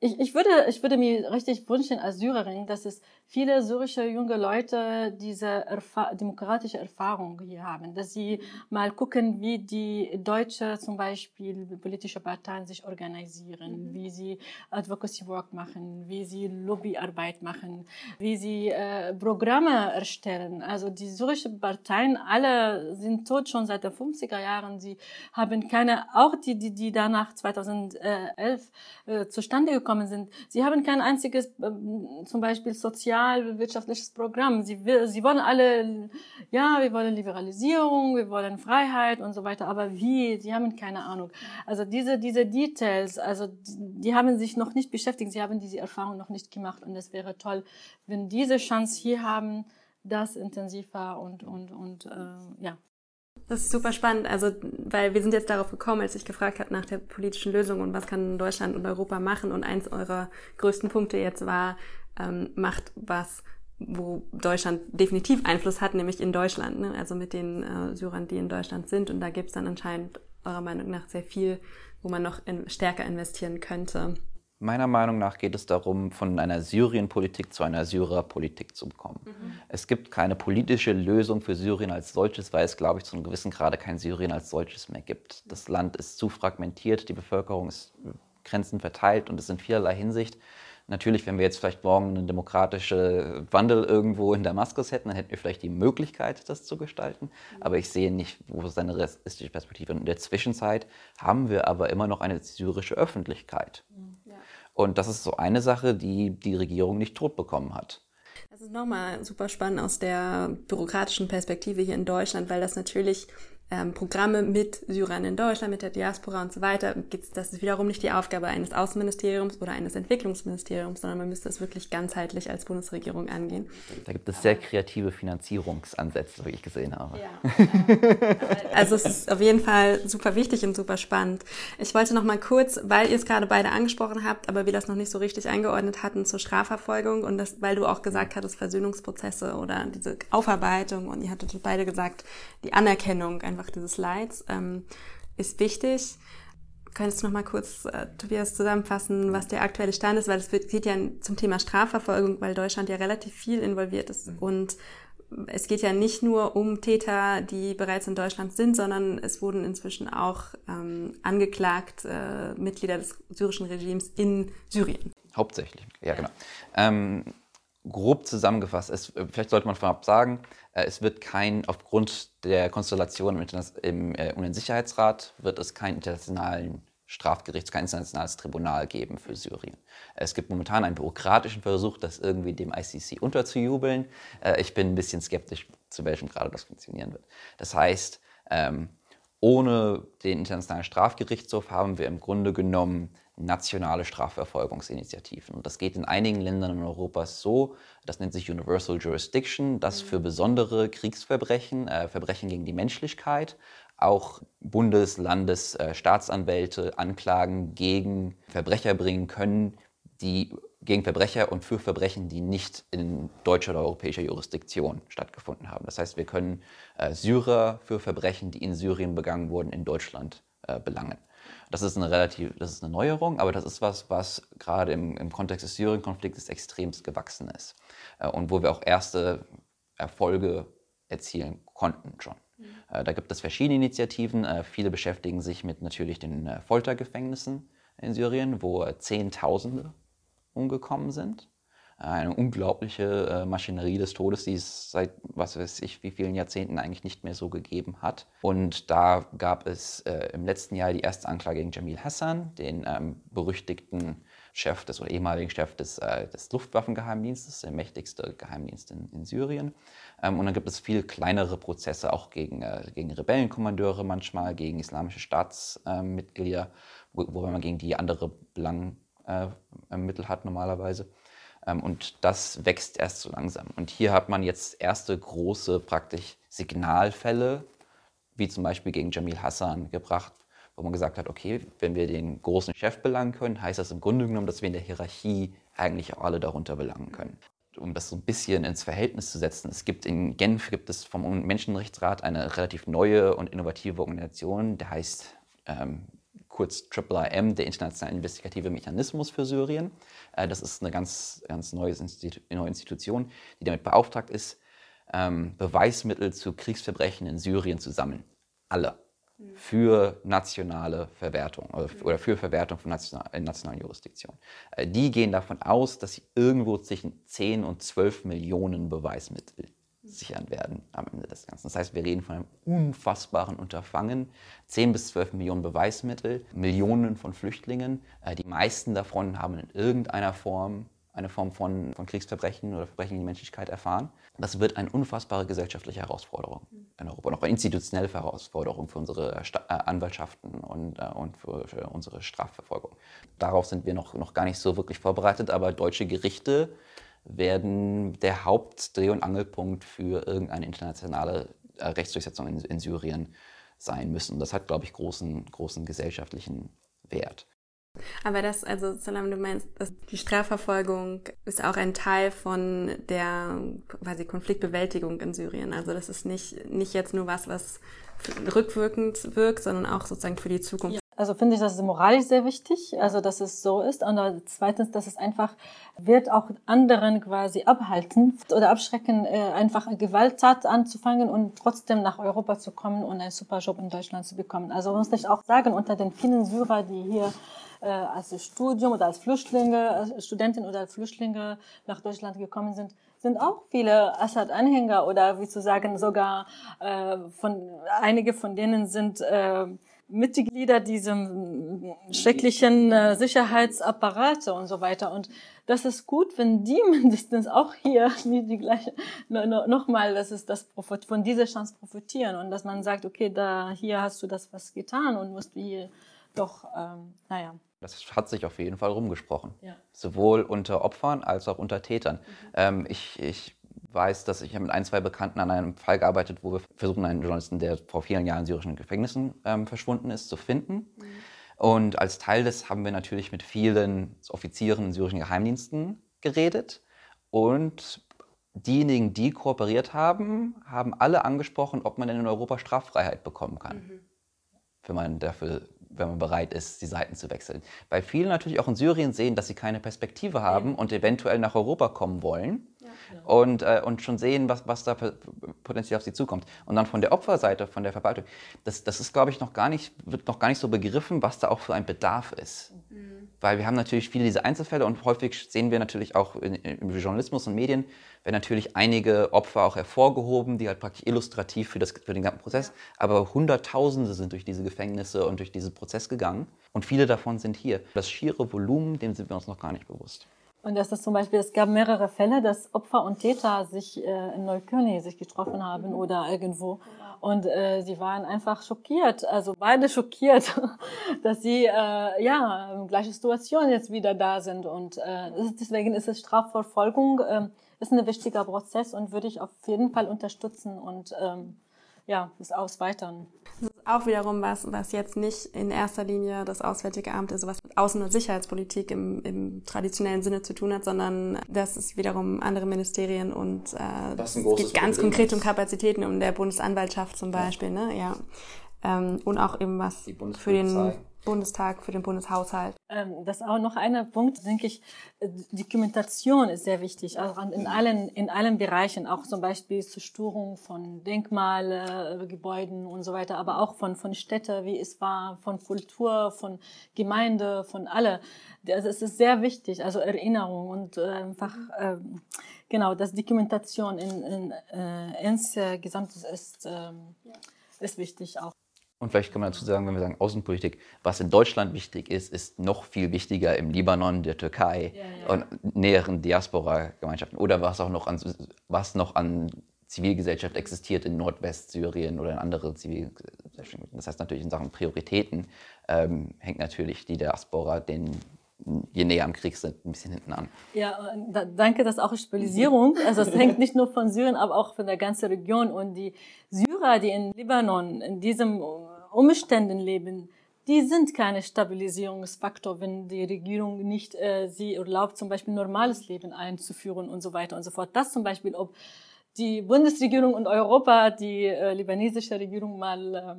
ich, ich, würde, ich würde mir richtig wünschen als Syrerin, dass es viele syrische junge Leute diese Erfa demokratische Erfahrung hier haben, dass sie mal gucken, wie die deutsche zum Beispiel politische Parteien sich organisieren, mhm. wie sie Advocacy Work machen, wie sie Lobbyarbeit machen, wie sie äh, Programme erstellen. Also die syrischen Parteien, alle sind tot schon seit den 50er Jahren. Sie haben keine, auch die, die, die danach 2011 äh, zustande gekommen sind, sie haben kein einziges, äh, zum Beispiel sozial sozial-wirtschaftliches Programm. Sie, sie wollen alle, ja, wir wollen Liberalisierung, wir wollen Freiheit und so weiter, aber wie? Sie haben keine Ahnung. Also diese, diese Details, also die, die haben sich noch nicht beschäftigt, sie haben diese Erfahrung noch nicht gemacht und es wäre toll, wenn diese Chance hier haben, das intensiver und, und, und äh, ja, das ist super spannend, also weil wir sind jetzt darauf gekommen, als ich gefragt habe nach der politischen Lösung und was kann Deutschland und Europa machen und eins eurer größten Punkte jetzt war, ähm, macht was, wo Deutschland definitiv Einfluss hat, nämlich in Deutschland, ne? also mit den äh, Syrern, die in Deutschland sind. Und da gibt es dann anscheinend eurer Meinung nach sehr viel, wo man noch in, stärker investieren könnte. Meiner Meinung nach geht es darum, von einer Syrienpolitik zu einer Syrerpolitik zu kommen. Mhm. Es gibt keine politische Lösung für Syrien als solches, weil es, glaube ich, zu einem gewissen Grade kein Syrien als solches mehr gibt. Das Land ist zu fragmentiert, die Bevölkerung ist Grenzen verteilt und es in vielerlei Hinsicht Natürlich, wenn wir jetzt vielleicht morgen einen demokratischen Wandel irgendwo in Damaskus hätten, dann hätten wir vielleicht die Möglichkeit, das zu gestalten. Aber ich sehe nicht, wo ist eine realistische Perspektive. Und in der Zwischenzeit haben wir aber immer noch eine syrische Öffentlichkeit. Ja. Und das ist so eine Sache, die die Regierung nicht totbekommen hat. Das ist nochmal super spannend aus der bürokratischen Perspektive hier in Deutschland, weil das natürlich ähm, Programme mit Syrern in Deutschland, mit der Diaspora und so weiter. Das ist wiederum nicht die Aufgabe eines Außenministeriums oder eines Entwicklungsministeriums, sondern man müsste es wirklich ganzheitlich als Bundesregierung angehen. Da gibt es sehr kreative Finanzierungsansätze, wie ich gesehen habe. Ja. (laughs) also es ist auf jeden Fall super wichtig und super spannend. Ich wollte noch mal kurz, weil ihr es gerade beide angesprochen habt, aber wir das noch nicht so richtig eingeordnet hatten zur Strafverfolgung und das, weil du auch gesagt hattest, Versöhnungsprozesse oder diese Aufarbeitung und ihr hattet beide gesagt, die Anerkennung, ein einfach dieses Leids, ähm, ist wichtig. Könntest du noch mal kurz, äh, Tobias, zusammenfassen, was der aktuelle Stand ist? Weil es geht ja zum Thema Strafverfolgung, weil Deutschland ja relativ viel involviert ist. Mhm. Und es geht ja nicht nur um Täter, die bereits in Deutschland sind, sondern es wurden inzwischen auch ähm, angeklagt äh, Mitglieder des syrischen Regimes in Syrien. Hauptsächlich, ja, genau. Ähm, grob zusammengefasst, es, vielleicht sollte man vorab sagen, äh, es wird kein, aufgrund der Konstellation im, im äh, UN-Sicherheitsrat, wird es keinen internationalen Strafgerichts, kein internationales Tribunal geben für Syrien. Es gibt momentan einen bürokratischen Versuch, das irgendwie dem ICC unterzujubeln. Äh, ich bin ein bisschen skeptisch, zu welchem Grade das funktionieren wird. Das heißt, ähm, ohne den Internationalen Strafgerichtshof haben wir im Grunde genommen nationale Strafverfolgungsinitiativen. Und das geht in einigen Ländern in Europa so, das nennt sich Universal Jurisdiction, dass für besondere Kriegsverbrechen, äh, Verbrechen gegen die Menschlichkeit, auch Bundes-, Landes-, äh, Staatsanwälte Anklagen gegen Verbrecher bringen können, die gegen Verbrecher und für Verbrechen, die nicht in deutscher oder europäischer Jurisdiktion stattgefunden haben. Das heißt, wir können äh, Syrer für Verbrechen, die in Syrien begangen wurden, in Deutschland äh, belangen. Das ist eine relativ, das ist eine Neuerung, aber das ist was, was gerade im, im Kontext des Syrien-Konfliktes extremst gewachsen ist äh, und wo wir auch erste Erfolge erzielen konnten schon. Mhm. Äh, da gibt es verschiedene Initiativen. Äh, viele beschäftigen sich mit natürlich den Foltergefängnissen in Syrien, wo Zehntausende umgekommen sind. Eine unglaubliche Maschinerie des Todes, die es seit was weiß ich wie vielen Jahrzehnten eigentlich nicht mehr so gegeben hat. Und da gab es äh, im letzten Jahr die erste Anklage gegen Jamil Hassan, den ähm, berüchtigten Chef des oder ehemaligen Chef des, äh, des Luftwaffengeheimdienstes, der mächtigste Geheimdienst in, in Syrien. Ähm, und dann gibt es viel kleinere Prozesse auch gegen, äh, gegen Rebellenkommandeure manchmal, gegen islamische Staatsmitglieder, äh, wo, man gegen die andere Belangmittel äh, hat normalerweise. Ähm, und das wächst erst so langsam. Und hier hat man jetzt erste große praktisch Signalfälle, wie zum Beispiel gegen Jamil Hassan gebracht, wo man gesagt hat, okay, wenn wir den großen Chef belangen können, heißt das im Grunde genommen, dass wir in der Hierarchie eigentlich auch alle darunter belangen können. Um das so ein bisschen ins Verhältnis zu setzen, es gibt in Genf gibt es vom Menschenrechtsrat eine relativ neue und innovative Organisation, der heißt ähm, kurz IIIM, der Internationale Investigative Mechanismus für Syrien. Äh, das ist eine ganz, ganz neue, Institu neue Institution, die damit beauftragt ist, ähm, Beweismittel zu Kriegsverbrechen in Syrien zu sammeln. Alle für nationale Verwertung oder für Verwertung von national, in nationalen Jurisdiktionen. Äh, die gehen davon aus, dass sie irgendwo zwischen 10 und 12 Millionen Beweismittel sichern werden am Ende des Ganzen. Das heißt, wir reden von einem unfassbaren Unterfangen. 10 bis 12 Millionen Beweismittel, Millionen von Flüchtlingen. Äh, die meisten davon haben in irgendeiner Form eine Form von, von Kriegsverbrechen oder Verbrechen gegen die Menschlichkeit erfahren. Das wird eine unfassbare gesellschaftliche Herausforderung in Europa, noch eine institutionelle Herausforderung für unsere Sta äh, Anwaltschaften und, äh, und für, für, unsere Strafverfolgung. Darauf sind wir noch, noch gar nicht so wirklich vorbereitet, aber deutsche Gerichte werden der Hauptdreh- und Angelpunkt für irgendeine internationale äh, Rechtsdurchsetzung in, in Syrien sein müssen. Das hat, glaube ich, großen, großen gesellschaftlichen Wert. Aber das, also Salam, du meinst, die Strafverfolgung ist auch ein Teil von der quasi Konfliktbewältigung in Syrien. Also das ist nicht, nicht jetzt nur was, was rückwirkend wirkt, sondern auch sozusagen für die Zukunft. Also finde ich, das ist moralisch sehr wichtig, also dass es so ist. Und zweitens, dass es einfach wird auch anderen quasi abhalten oder abschrecken, äh, einfach Gewalttat anzufangen und trotzdem nach Europa zu kommen und einen super Job in Deutschland zu bekommen. Also muss ich auch sagen, unter den vielen Syrer, die hier äh, als Studium oder als Flüchtlinge, als Studentin oder als Flüchtlinge nach Deutschland gekommen sind, sind auch viele Assad-Anhänger oder wie zu sagen sogar äh, von einige von denen sind äh, Mitglieder diesem schrecklichen äh, Sicherheitsapparate und so weiter. Und das ist gut, wenn die (laughs) mindestens auch hier die gleiche nochmal, das ist das von dieser Chance profitieren und dass man sagt, okay, da hier hast du das was getan und musst du hier doch, ähm, naja. Das hat sich auf jeden Fall rumgesprochen. Ja. Sowohl unter Opfern als auch unter Tätern. Mhm. Ähm, ich, ich weiß, dass ich mit ein, zwei Bekannten an einem Fall gearbeitet, wo wir versuchen, einen Journalisten, der vor vielen Jahren in syrischen Gefängnissen ähm, verschwunden ist, zu finden. Mhm. Und als Teil des haben wir natürlich mit vielen Offizieren in syrischen Geheimdiensten geredet. Und diejenigen, die kooperiert haben, haben alle angesprochen, ob man denn in Europa Straffreiheit bekommen kann. Mhm. Wenn man dafür wenn man bereit ist, die Seiten zu wechseln. Weil viele natürlich auch in Syrien sehen, dass sie keine Perspektive haben ja. und eventuell nach Europa kommen wollen und, äh, und schon sehen, was, was da potenziell auf sie zukommt. Und dann von der Opferseite, von der Verwaltung, das, das ist, glaube ich, noch gar nicht, wird noch gar nicht so begriffen, was da auch für ein Bedarf ist. Mhm. Weil wir haben natürlich viele diese Einzelfälle und häufig sehen wir natürlich auch in, im Journalismus und Medien, werden natürlich einige Opfer auch hervorgehoben, die halt praktisch illustrativ für, das, für den ganzen Prozess, aber Hunderttausende sind durch diese Gefängnisse und durch diesen Prozess gegangen und viele davon sind hier. Das schiere Volumen, dem sind wir uns noch gar nicht bewusst. Und das zum Beispiel, es gab mehrere Fälle, dass Opfer und Täter sich äh, in Neukölln sich getroffen haben oder irgendwo. Und äh, sie waren einfach schockiert, also beide (laughs) schockiert, dass sie äh, ja gleiche Situation jetzt wieder da sind. Und äh, deswegen ist es Strafverfolgung, äh, ist ein wichtiger Prozess und würde ich auf jeden Fall unterstützen und ähm, ja, das Ausweitern. Das ist auch wiederum was, was jetzt nicht in erster Linie das Auswärtige Amt, also was mit Außen- und Sicherheitspolitik im, im traditionellen Sinne zu tun hat, sondern das ist wiederum andere Ministerien und äh, es geht ganz konkret um Kapazitäten um der Bundesanwaltschaft zum Beispiel, ja. ne? Ja. Ähm, und auch eben was für den Bundestag, für den Bundeshaushalt. Ähm, das ist auch noch ein Punkt, denke ich, äh, Dokumentation ist sehr wichtig, also in allen, in allen Bereichen, auch zum Beispiel zur Störung von Denkmale, Gebäuden und so weiter, aber auch von, von Städte, wie es war, von Kultur, von Gemeinde, von alle. Also es ist sehr wichtig, also Erinnerung und äh, einfach, äh, genau, dass Dokumentation in, in äh, insgesamt ist, äh, ist wichtig auch. Und vielleicht kann man dazu sagen, wenn wir sagen Außenpolitik, was in Deutschland wichtig ist, ist noch viel wichtiger im Libanon, der Türkei ja, ja. und näheren Diaspora-Gemeinschaften oder was auch noch an, was noch an Zivilgesellschaft existiert in Nordwestsyrien oder in anderen Zivilgesellschaften. Das heißt natürlich in Sachen Prioritäten ähm, hängt natürlich die Diaspora den je näher am Krieg sind, ein bisschen hinten an. Ja, da, danke, das ist auch Stabilisierung. Also es hängt nicht nur von Syrien, aber auch von der ganzen Region. Und die Syrer, die in Libanon in diesen Umständen leben, die sind keine Stabilisierungsfaktor, wenn die Regierung nicht äh, sie erlaubt, zum Beispiel normales Leben einzuführen und so weiter und so fort. Das zum Beispiel, ob die Bundesregierung und Europa die äh, libanesische Regierung mal äh,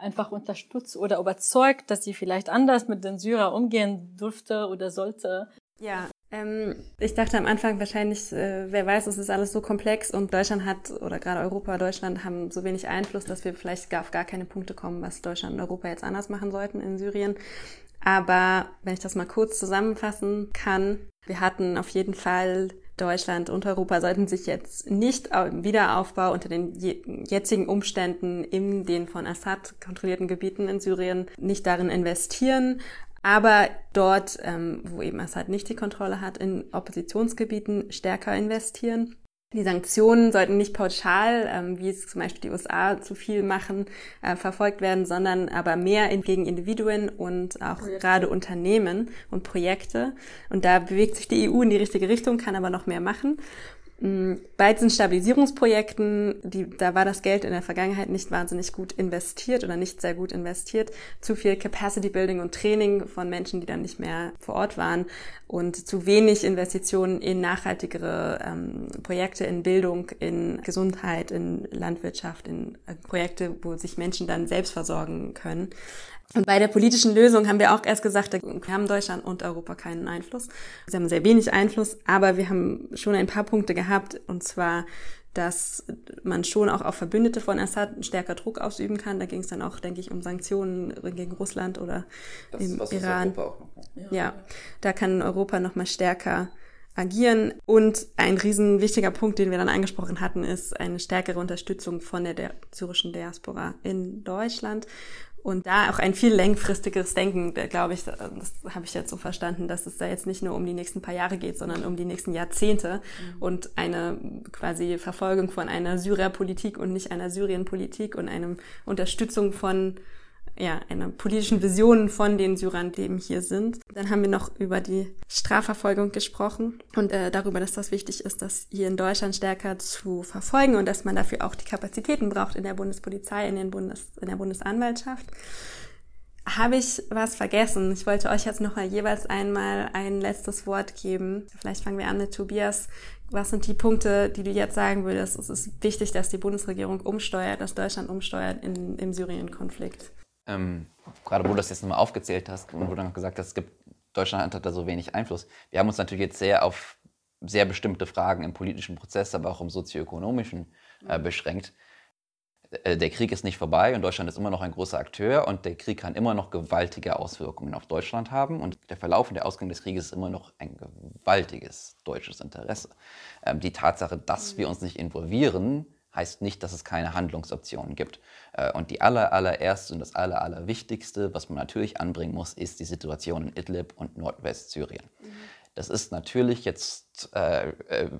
einfach unterstützt oder überzeugt, dass sie vielleicht anders mit den Syrer umgehen dürfte oder sollte. Ja, ähm, ich dachte am Anfang wahrscheinlich, äh, wer weiß, es ist alles so komplex und Deutschland hat, oder gerade Europa, Deutschland haben so wenig Einfluss, dass wir vielleicht gar auf gar keine Punkte kommen, was Deutschland und Europa jetzt anders machen sollten in Syrien. Aber wenn ich das mal kurz zusammenfassen kann, wir hatten auf jeden Fall Deutschland und Europa sollten sich jetzt nicht im Wiederaufbau unter den jetzigen Umständen in den von Assad kontrollierten Gebieten in Syrien nicht darin investieren, aber dort, ähm, wo eben Assad nicht die Kontrolle hat, in Oppositionsgebieten stärker investieren. Die Sanktionen sollten nicht pauschal, ähm, wie es zum Beispiel die USA zu viel machen, äh, verfolgt werden, sondern aber mehr in, gegen Individuen und auch Projekte. gerade Unternehmen und Projekte. Und da bewegt sich die EU in die richtige Richtung, kann aber noch mehr machen. Mm, bei diesen Stabilisierungsprojekten, die, da war das Geld in der Vergangenheit nicht wahnsinnig gut investiert oder nicht sehr gut investiert. Zu viel Capacity Building und Training von Menschen, die dann nicht mehr vor Ort waren und zu wenig Investitionen in nachhaltigere ähm, Projekte, in Bildung, in Gesundheit, in Landwirtschaft, in äh, Projekte, wo sich Menschen dann selbst versorgen können. Und bei der politischen Lösung haben wir auch erst gesagt, wir haben Deutschland und Europa keinen Einfluss. Sie haben sehr wenig Einfluss, aber wir haben schon ein paar Punkte gehabt, und zwar, dass man schon auch auf Verbündete von Assad stärker Druck ausüben kann. Da ging es dann auch, denke ich, um Sanktionen gegen Russland oder das, im Iran. Ja. ja, da kann Europa noch mal stärker agieren. Und ein riesen wichtiger Punkt, den wir dann angesprochen hatten, ist eine stärkere Unterstützung von der, der syrischen Diaspora in Deutschland. Und da auch ein viel längfristiges Denken, glaube ich, das habe ich jetzt so verstanden, dass es da jetzt nicht nur um die nächsten paar Jahre geht, sondern um die nächsten Jahrzehnte mhm. und eine quasi Verfolgung von einer Syrerpolitik und nicht einer Syrienpolitik und eine Unterstützung von ja, einer politischen Vision von den Syrern, die eben hier sind. Dann haben wir noch über die Strafverfolgung gesprochen und äh, darüber, dass das wichtig ist, das hier in Deutschland stärker zu verfolgen und dass man dafür auch die Kapazitäten braucht in der Bundespolizei, in, den Bundes, in der Bundesanwaltschaft. Habe ich was vergessen? Ich wollte euch jetzt noch mal jeweils einmal ein letztes Wort geben. Vielleicht fangen wir an mit Tobias. Was sind die Punkte, die du jetzt sagen würdest? Es ist wichtig, dass die Bundesregierung umsteuert, dass Deutschland umsteuert in, im Syrien-Konflikt ähm, gerade wo du das jetzt nochmal aufgezählt hast und wo du noch gesagt hast, es gibt, Deutschland hat da so wenig Einfluss. Wir haben uns natürlich jetzt sehr auf sehr bestimmte Fragen im politischen Prozess, aber auch im sozioökonomischen äh, beschränkt. Äh, der Krieg ist nicht vorbei und Deutschland ist immer noch ein großer Akteur und der Krieg kann immer noch gewaltige Auswirkungen auf Deutschland haben und der Verlauf und der Ausgang des Krieges ist immer noch ein gewaltiges deutsches Interesse. Ähm, die Tatsache, dass wir uns nicht involvieren, heißt nicht, dass es keine Handlungsoptionen gibt. Äh, und die aller, allererste und das aller, allerwichtigste, was man natürlich anbringen muss, ist die Situation in Idlib und Nordwestsyrien. Mhm. Das ist natürlich jetzt äh, äh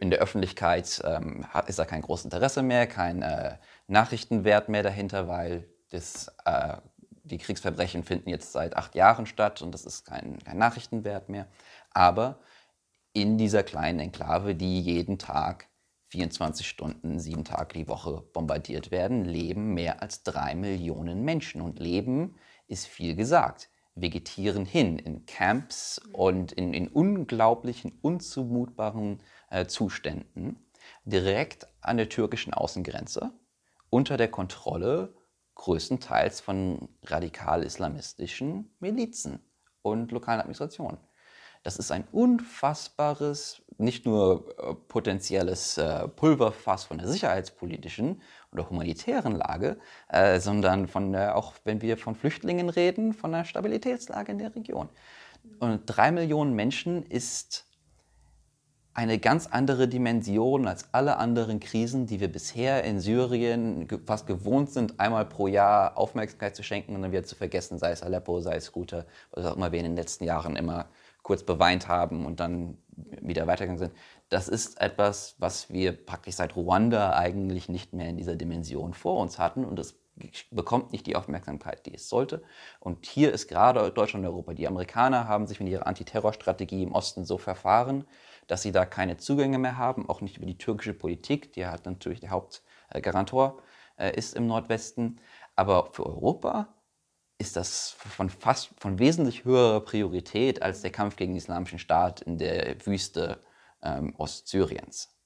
in der Öffentlichkeit, ähm, ist da kein großes Interesse mehr, kein äh, Nachrichtenwert mehr dahinter, weil das, äh, die Kriegsverbrechen finden jetzt seit acht Jahren statt und das ist kein, kein Nachrichtenwert mehr. Aber in dieser kleinen Enklave, die jeden Tag 24 Stunden, sieben Tage die Woche bombardiert werden, leben mehr als drei Millionen Menschen. Und Leben ist viel gesagt. Vegetieren hin in Camps und in, in unglaublichen, unzumutbaren äh, Zuständen, direkt an der türkischen Außengrenze, unter der Kontrolle größtenteils von radikal-islamistischen Milizen und lokalen Administrationen. Das ist ein unfassbares, nicht nur äh, potenzielles äh, Pulverfass von der sicherheitspolitischen oder humanitären Lage, äh, sondern von der, auch wenn wir von Flüchtlingen reden, von der Stabilitätslage in der Region. Und drei Millionen Menschen ist eine ganz andere Dimension als alle anderen Krisen, die wir bisher in Syrien fast gewohnt sind, einmal pro Jahr Aufmerksamkeit zu schenken und dann wieder zu vergessen, sei es Aleppo, sei es Ghouta, was auch immer wir in den letzten Jahren immer kurz beweint haben und dann wieder weitergegangen sind. Das ist etwas, was wir praktisch seit Ruanda eigentlich nicht mehr in dieser Dimension vor uns hatten und es bekommt nicht die Aufmerksamkeit, die es sollte. Und hier ist gerade Deutschland und Europa. Die Amerikaner haben sich mit ihrer Antiterrorstrategie im Osten so verfahren, dass sie da keine Zugänge mehr haben, auch nicht über die türkische Politik, die hat natürlich der Hauptgarantor äh, ist im Nordwesten. Aber für Europa ist das von fast von wesentlich höherer Priorität als der Kampf gegen den Islamischen Staat in der Wüste ähm, Ostsyriens,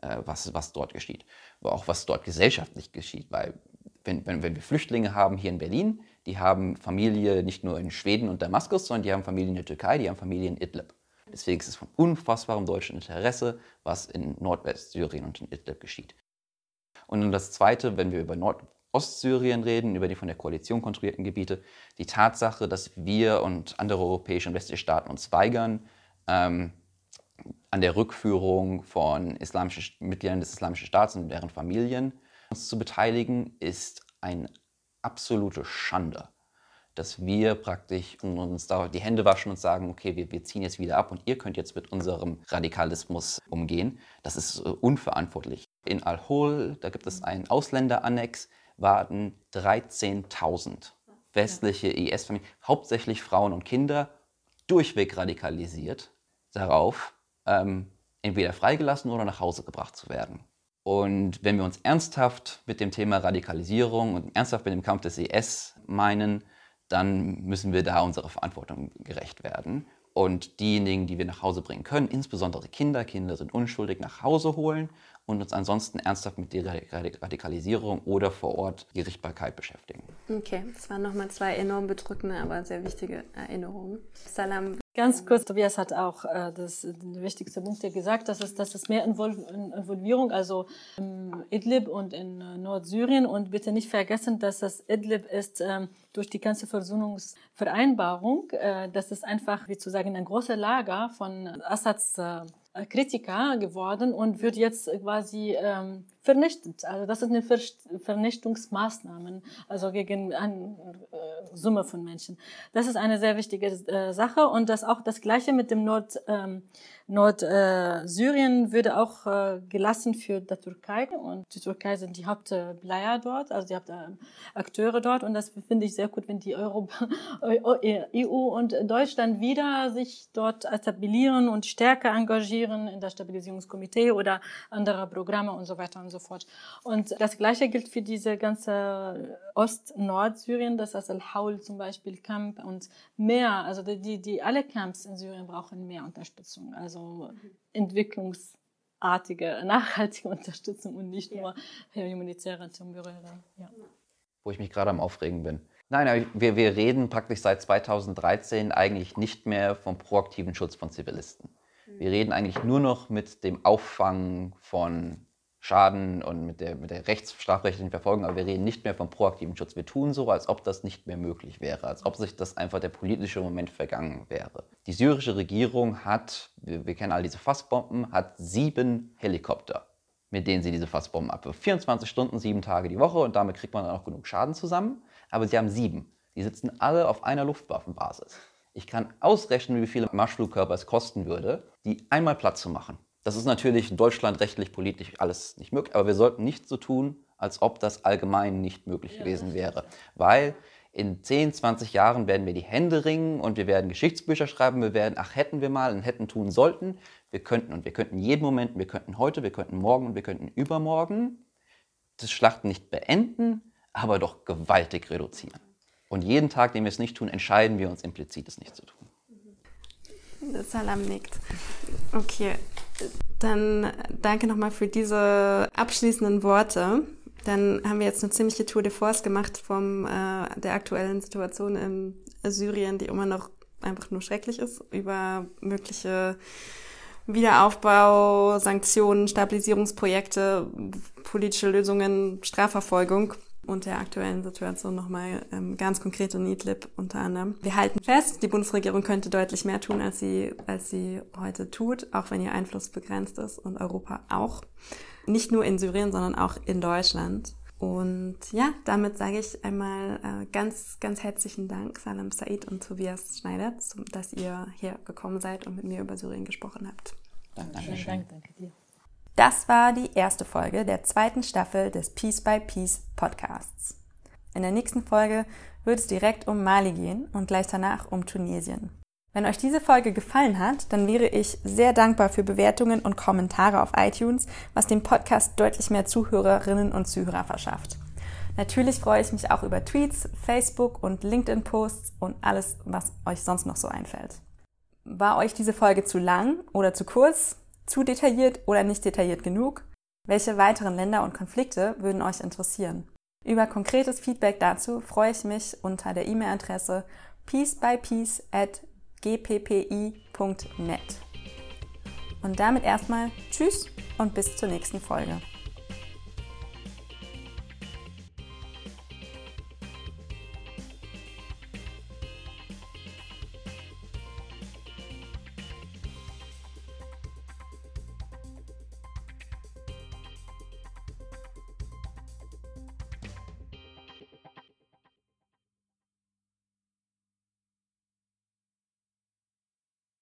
äh, was, was dort geschieht. Aber auch was dort gesellschaftlich geschieht, weil wenn, wenn, wenn wir Flüchtlinge haben hier in Berlin, die haben Familie nicht nur in Schweden und Damaskus, sondern die haben Familie in der Türkei, die haben Familie in Idlib. Deswegen ist es von unfassbarem deutschen Interesse, was in Nordwestsyrien und in Idlib geschieht. Und dann das Zweite, wenn wir über Nord Ostsyrien reden, über die von der Koalition kontrollierten Gebiete, die Tatsache, dass wir und andere europäische und westliche Staaten uns weigern, ähm, an der Rückführung von islamischen, Mitgliedern des Islamischen Staats und deren Familien uns zu beteiligen, ist eine absolute Schande. Dass wir praktisch uns da die Hände waschen und sagen, okay, wir, wir ziehen jetzt wieder ab und ihr könnt jetzt mit unserem Radikalismus umgehen. Das ist äh, unverantwortlich. In Al-Hol, da gibt es einen Ausländerannex, warten 13.000 westliche IS-Familien, hauptsächlich Frauen und Kinder, durchweg radikalisiert darauf, ähm, entweder freigelassen oder nach Hause gebracht zu werden. Und wenn wir uns ernsthaft mit dem Thema Radikalisierung und ernsthaft mit dem Kampf des IS meinen, dann müssen wir da unserer Verantwortung gerecht werden und diejenigen, die wir nach Hause bringen können, insbesondere Kinder, Kinder sind unschuldig, nach Hause holen und uns ansonsten ernsthaft mit der Radikalisierung oder vor Ort die Richtbarkeit beschäftigen. Okay, das waren nochmal zwei enorm bedrückende, aber sehr wichtige Erinnerungen. Salam. Ganz kurz, Tobias hat auch äh, das, der wichtigste Punkt hier gesagt, dass es, dass es mehr Invol Involvierung, also in Idlib und in äh, Nordsyrien und bitte nicht vergessen, dass das Idlib ist ähm, durch die ganze Versöhnungsvereinbarung, äh, das ist einfach, wie zu sagen, ein großer Lager von Assads äh, äh, Kritiker geworden und wird jetzt quasi ähm, vernichtet. Also das ist eine Vernichtungsmaßnahme, also gegen eine äh, Summe von Menschen. Das ist eine sehr wichtige äh, Sache und das auch das Gleiche mit dem Nord ähm, Nordsyrien äh, würde auch äh, gelassen für die Türkei und die Türkei sind die Hauptplayer dort, also die Hauptakteure dort und das finde ich sehr gut, wenn die Europa, (laughs) EU und Deutschland wieder sich dort etablieren und stärker engagieren in das Stabilisierungskomitee oder andere Programme und so weiter und so fort. Und das Gleiche gilt für diese ganze Ost-Nord-Syrien, das heißt Al-Haul zum Beispiel Camp und mehr, also die, die alle Camps in Syrien brauchen mehr Unterstützung. Also entwicklungsartige, nachhaltige (laughs) Unterstützung und nicht nur humanitäre, temporäre. Ja. Wo ich mich gerade am Aufregen bin. Nein, wir, wir reden praktisch seit 2013 eigentlich nicht mehr vom proaktiven Schutz von Zivilisten. Wir reden eigentlich nur noch mit dem Auffangen von Schaden und mit der, mit der rechtsstrafrechtlichen Verfolgung, aber wir reden nicht mehr vom proaktiven Schutz. Wir tun so, als ob das nicht mehr möglich wäre, als ob sich das einfach der politische Moment vergangen wäre. Die syrische Regierung hat, wir, wir kennen all diese Fassbomben, hat sieben Helikopter, mit denen sie diese Fassbomben abwirft. 24 Stunden, sieben Tage die Woche und damit kriegt man dann auch genug Schaden zusammen. Aber sie haben sieben. Die sitzen alle auf einer Luftwaffenbasis. Ich kann ausrechnen, wie viele Marschflugkörper es kosten würde, die einmal Platz zu machen. Das ist natürlich in Deutschland rechtlich, politisch alles nicht möglich, aber wir sollten nicht so tun, als ob das allgemein nicht möglich gewesen wäre. Weil in 10, 20 Jahren werden wir die Hände ringen und wir werden Geschichtsbücher schreiben, wir werden, ach, hätten wir mal und hätten tun sollten. Wir könnten und wir könnten jeden Moment, wir könnten heute, wir könnten morgen und wir könnten übermorgen das Schlachten nicht beenden, aber doch gewaltig reduzieren. Und jeden Tag, den wir es nicht tun, entscheiden wir uns implizit, es nicht zu tun. Salam nickt. Okay, dann danke nochmal für diese abschließenden Worte. Dann haben wir jetzt eine ziemliche Tour de Force gemacht von äh, der aktuellen Situation in Syrien, die immer noch einfach nur schrecklich ist, über mögliche Wiederaufbau, Sanktionen, Stabilisierungsprojekte, politische Lösungen, Strafverfolgung und der aktuellen Situation nochmal ähm, ganz konkret in Idlib unter anderem. Wir halten fest, die Bundesregierung könnte deutlich mehr tun, als sie, als sie heute tut, auch wenn ihr Einfluss begrenzt ist und Europa auch. Nicht nur in Syrien, sondern auch in Deutschland. Und ja, damit sage ich einmal äh, ganz, ganz herzlichen Dank, Salam Said und Tobias Schneider, dass ihr hier gekommen seid und mit mir über Syrien gesprochen habt. Dankeschön. Dank, danke dir. Das war die erste Folge der zweiten Staffel des Piece by Piece Podcasts. In der nächsten Folge wird es direkt um Mali gehen und gleich danach um Tunesien. Wenn euch diese Folge gefallen hat, dann wäre ich sehr dankbar für Bewertungen und Kommentare auf iTunes, was dem Podcast deutlich mehr Zuhörerinnen und Zuhörer verschafft. Natürlich freue ich mich auch über Tweets, Facebook und LinkedIn-Posts und alles, was euch sonst noch so einfällt. War euch diese Folge zu lang oder zu kurz? Zu detailliert oder nicht detailliert genug? Welche weiteren Länder und Konflikte würden euch interessieren? Über konkretes Feedback dazu freue ich mich unter der E-Mail-Adresse piecebypiece at gppi.net. Und damit erstmal Tschüss und bis zur nächsten Folge.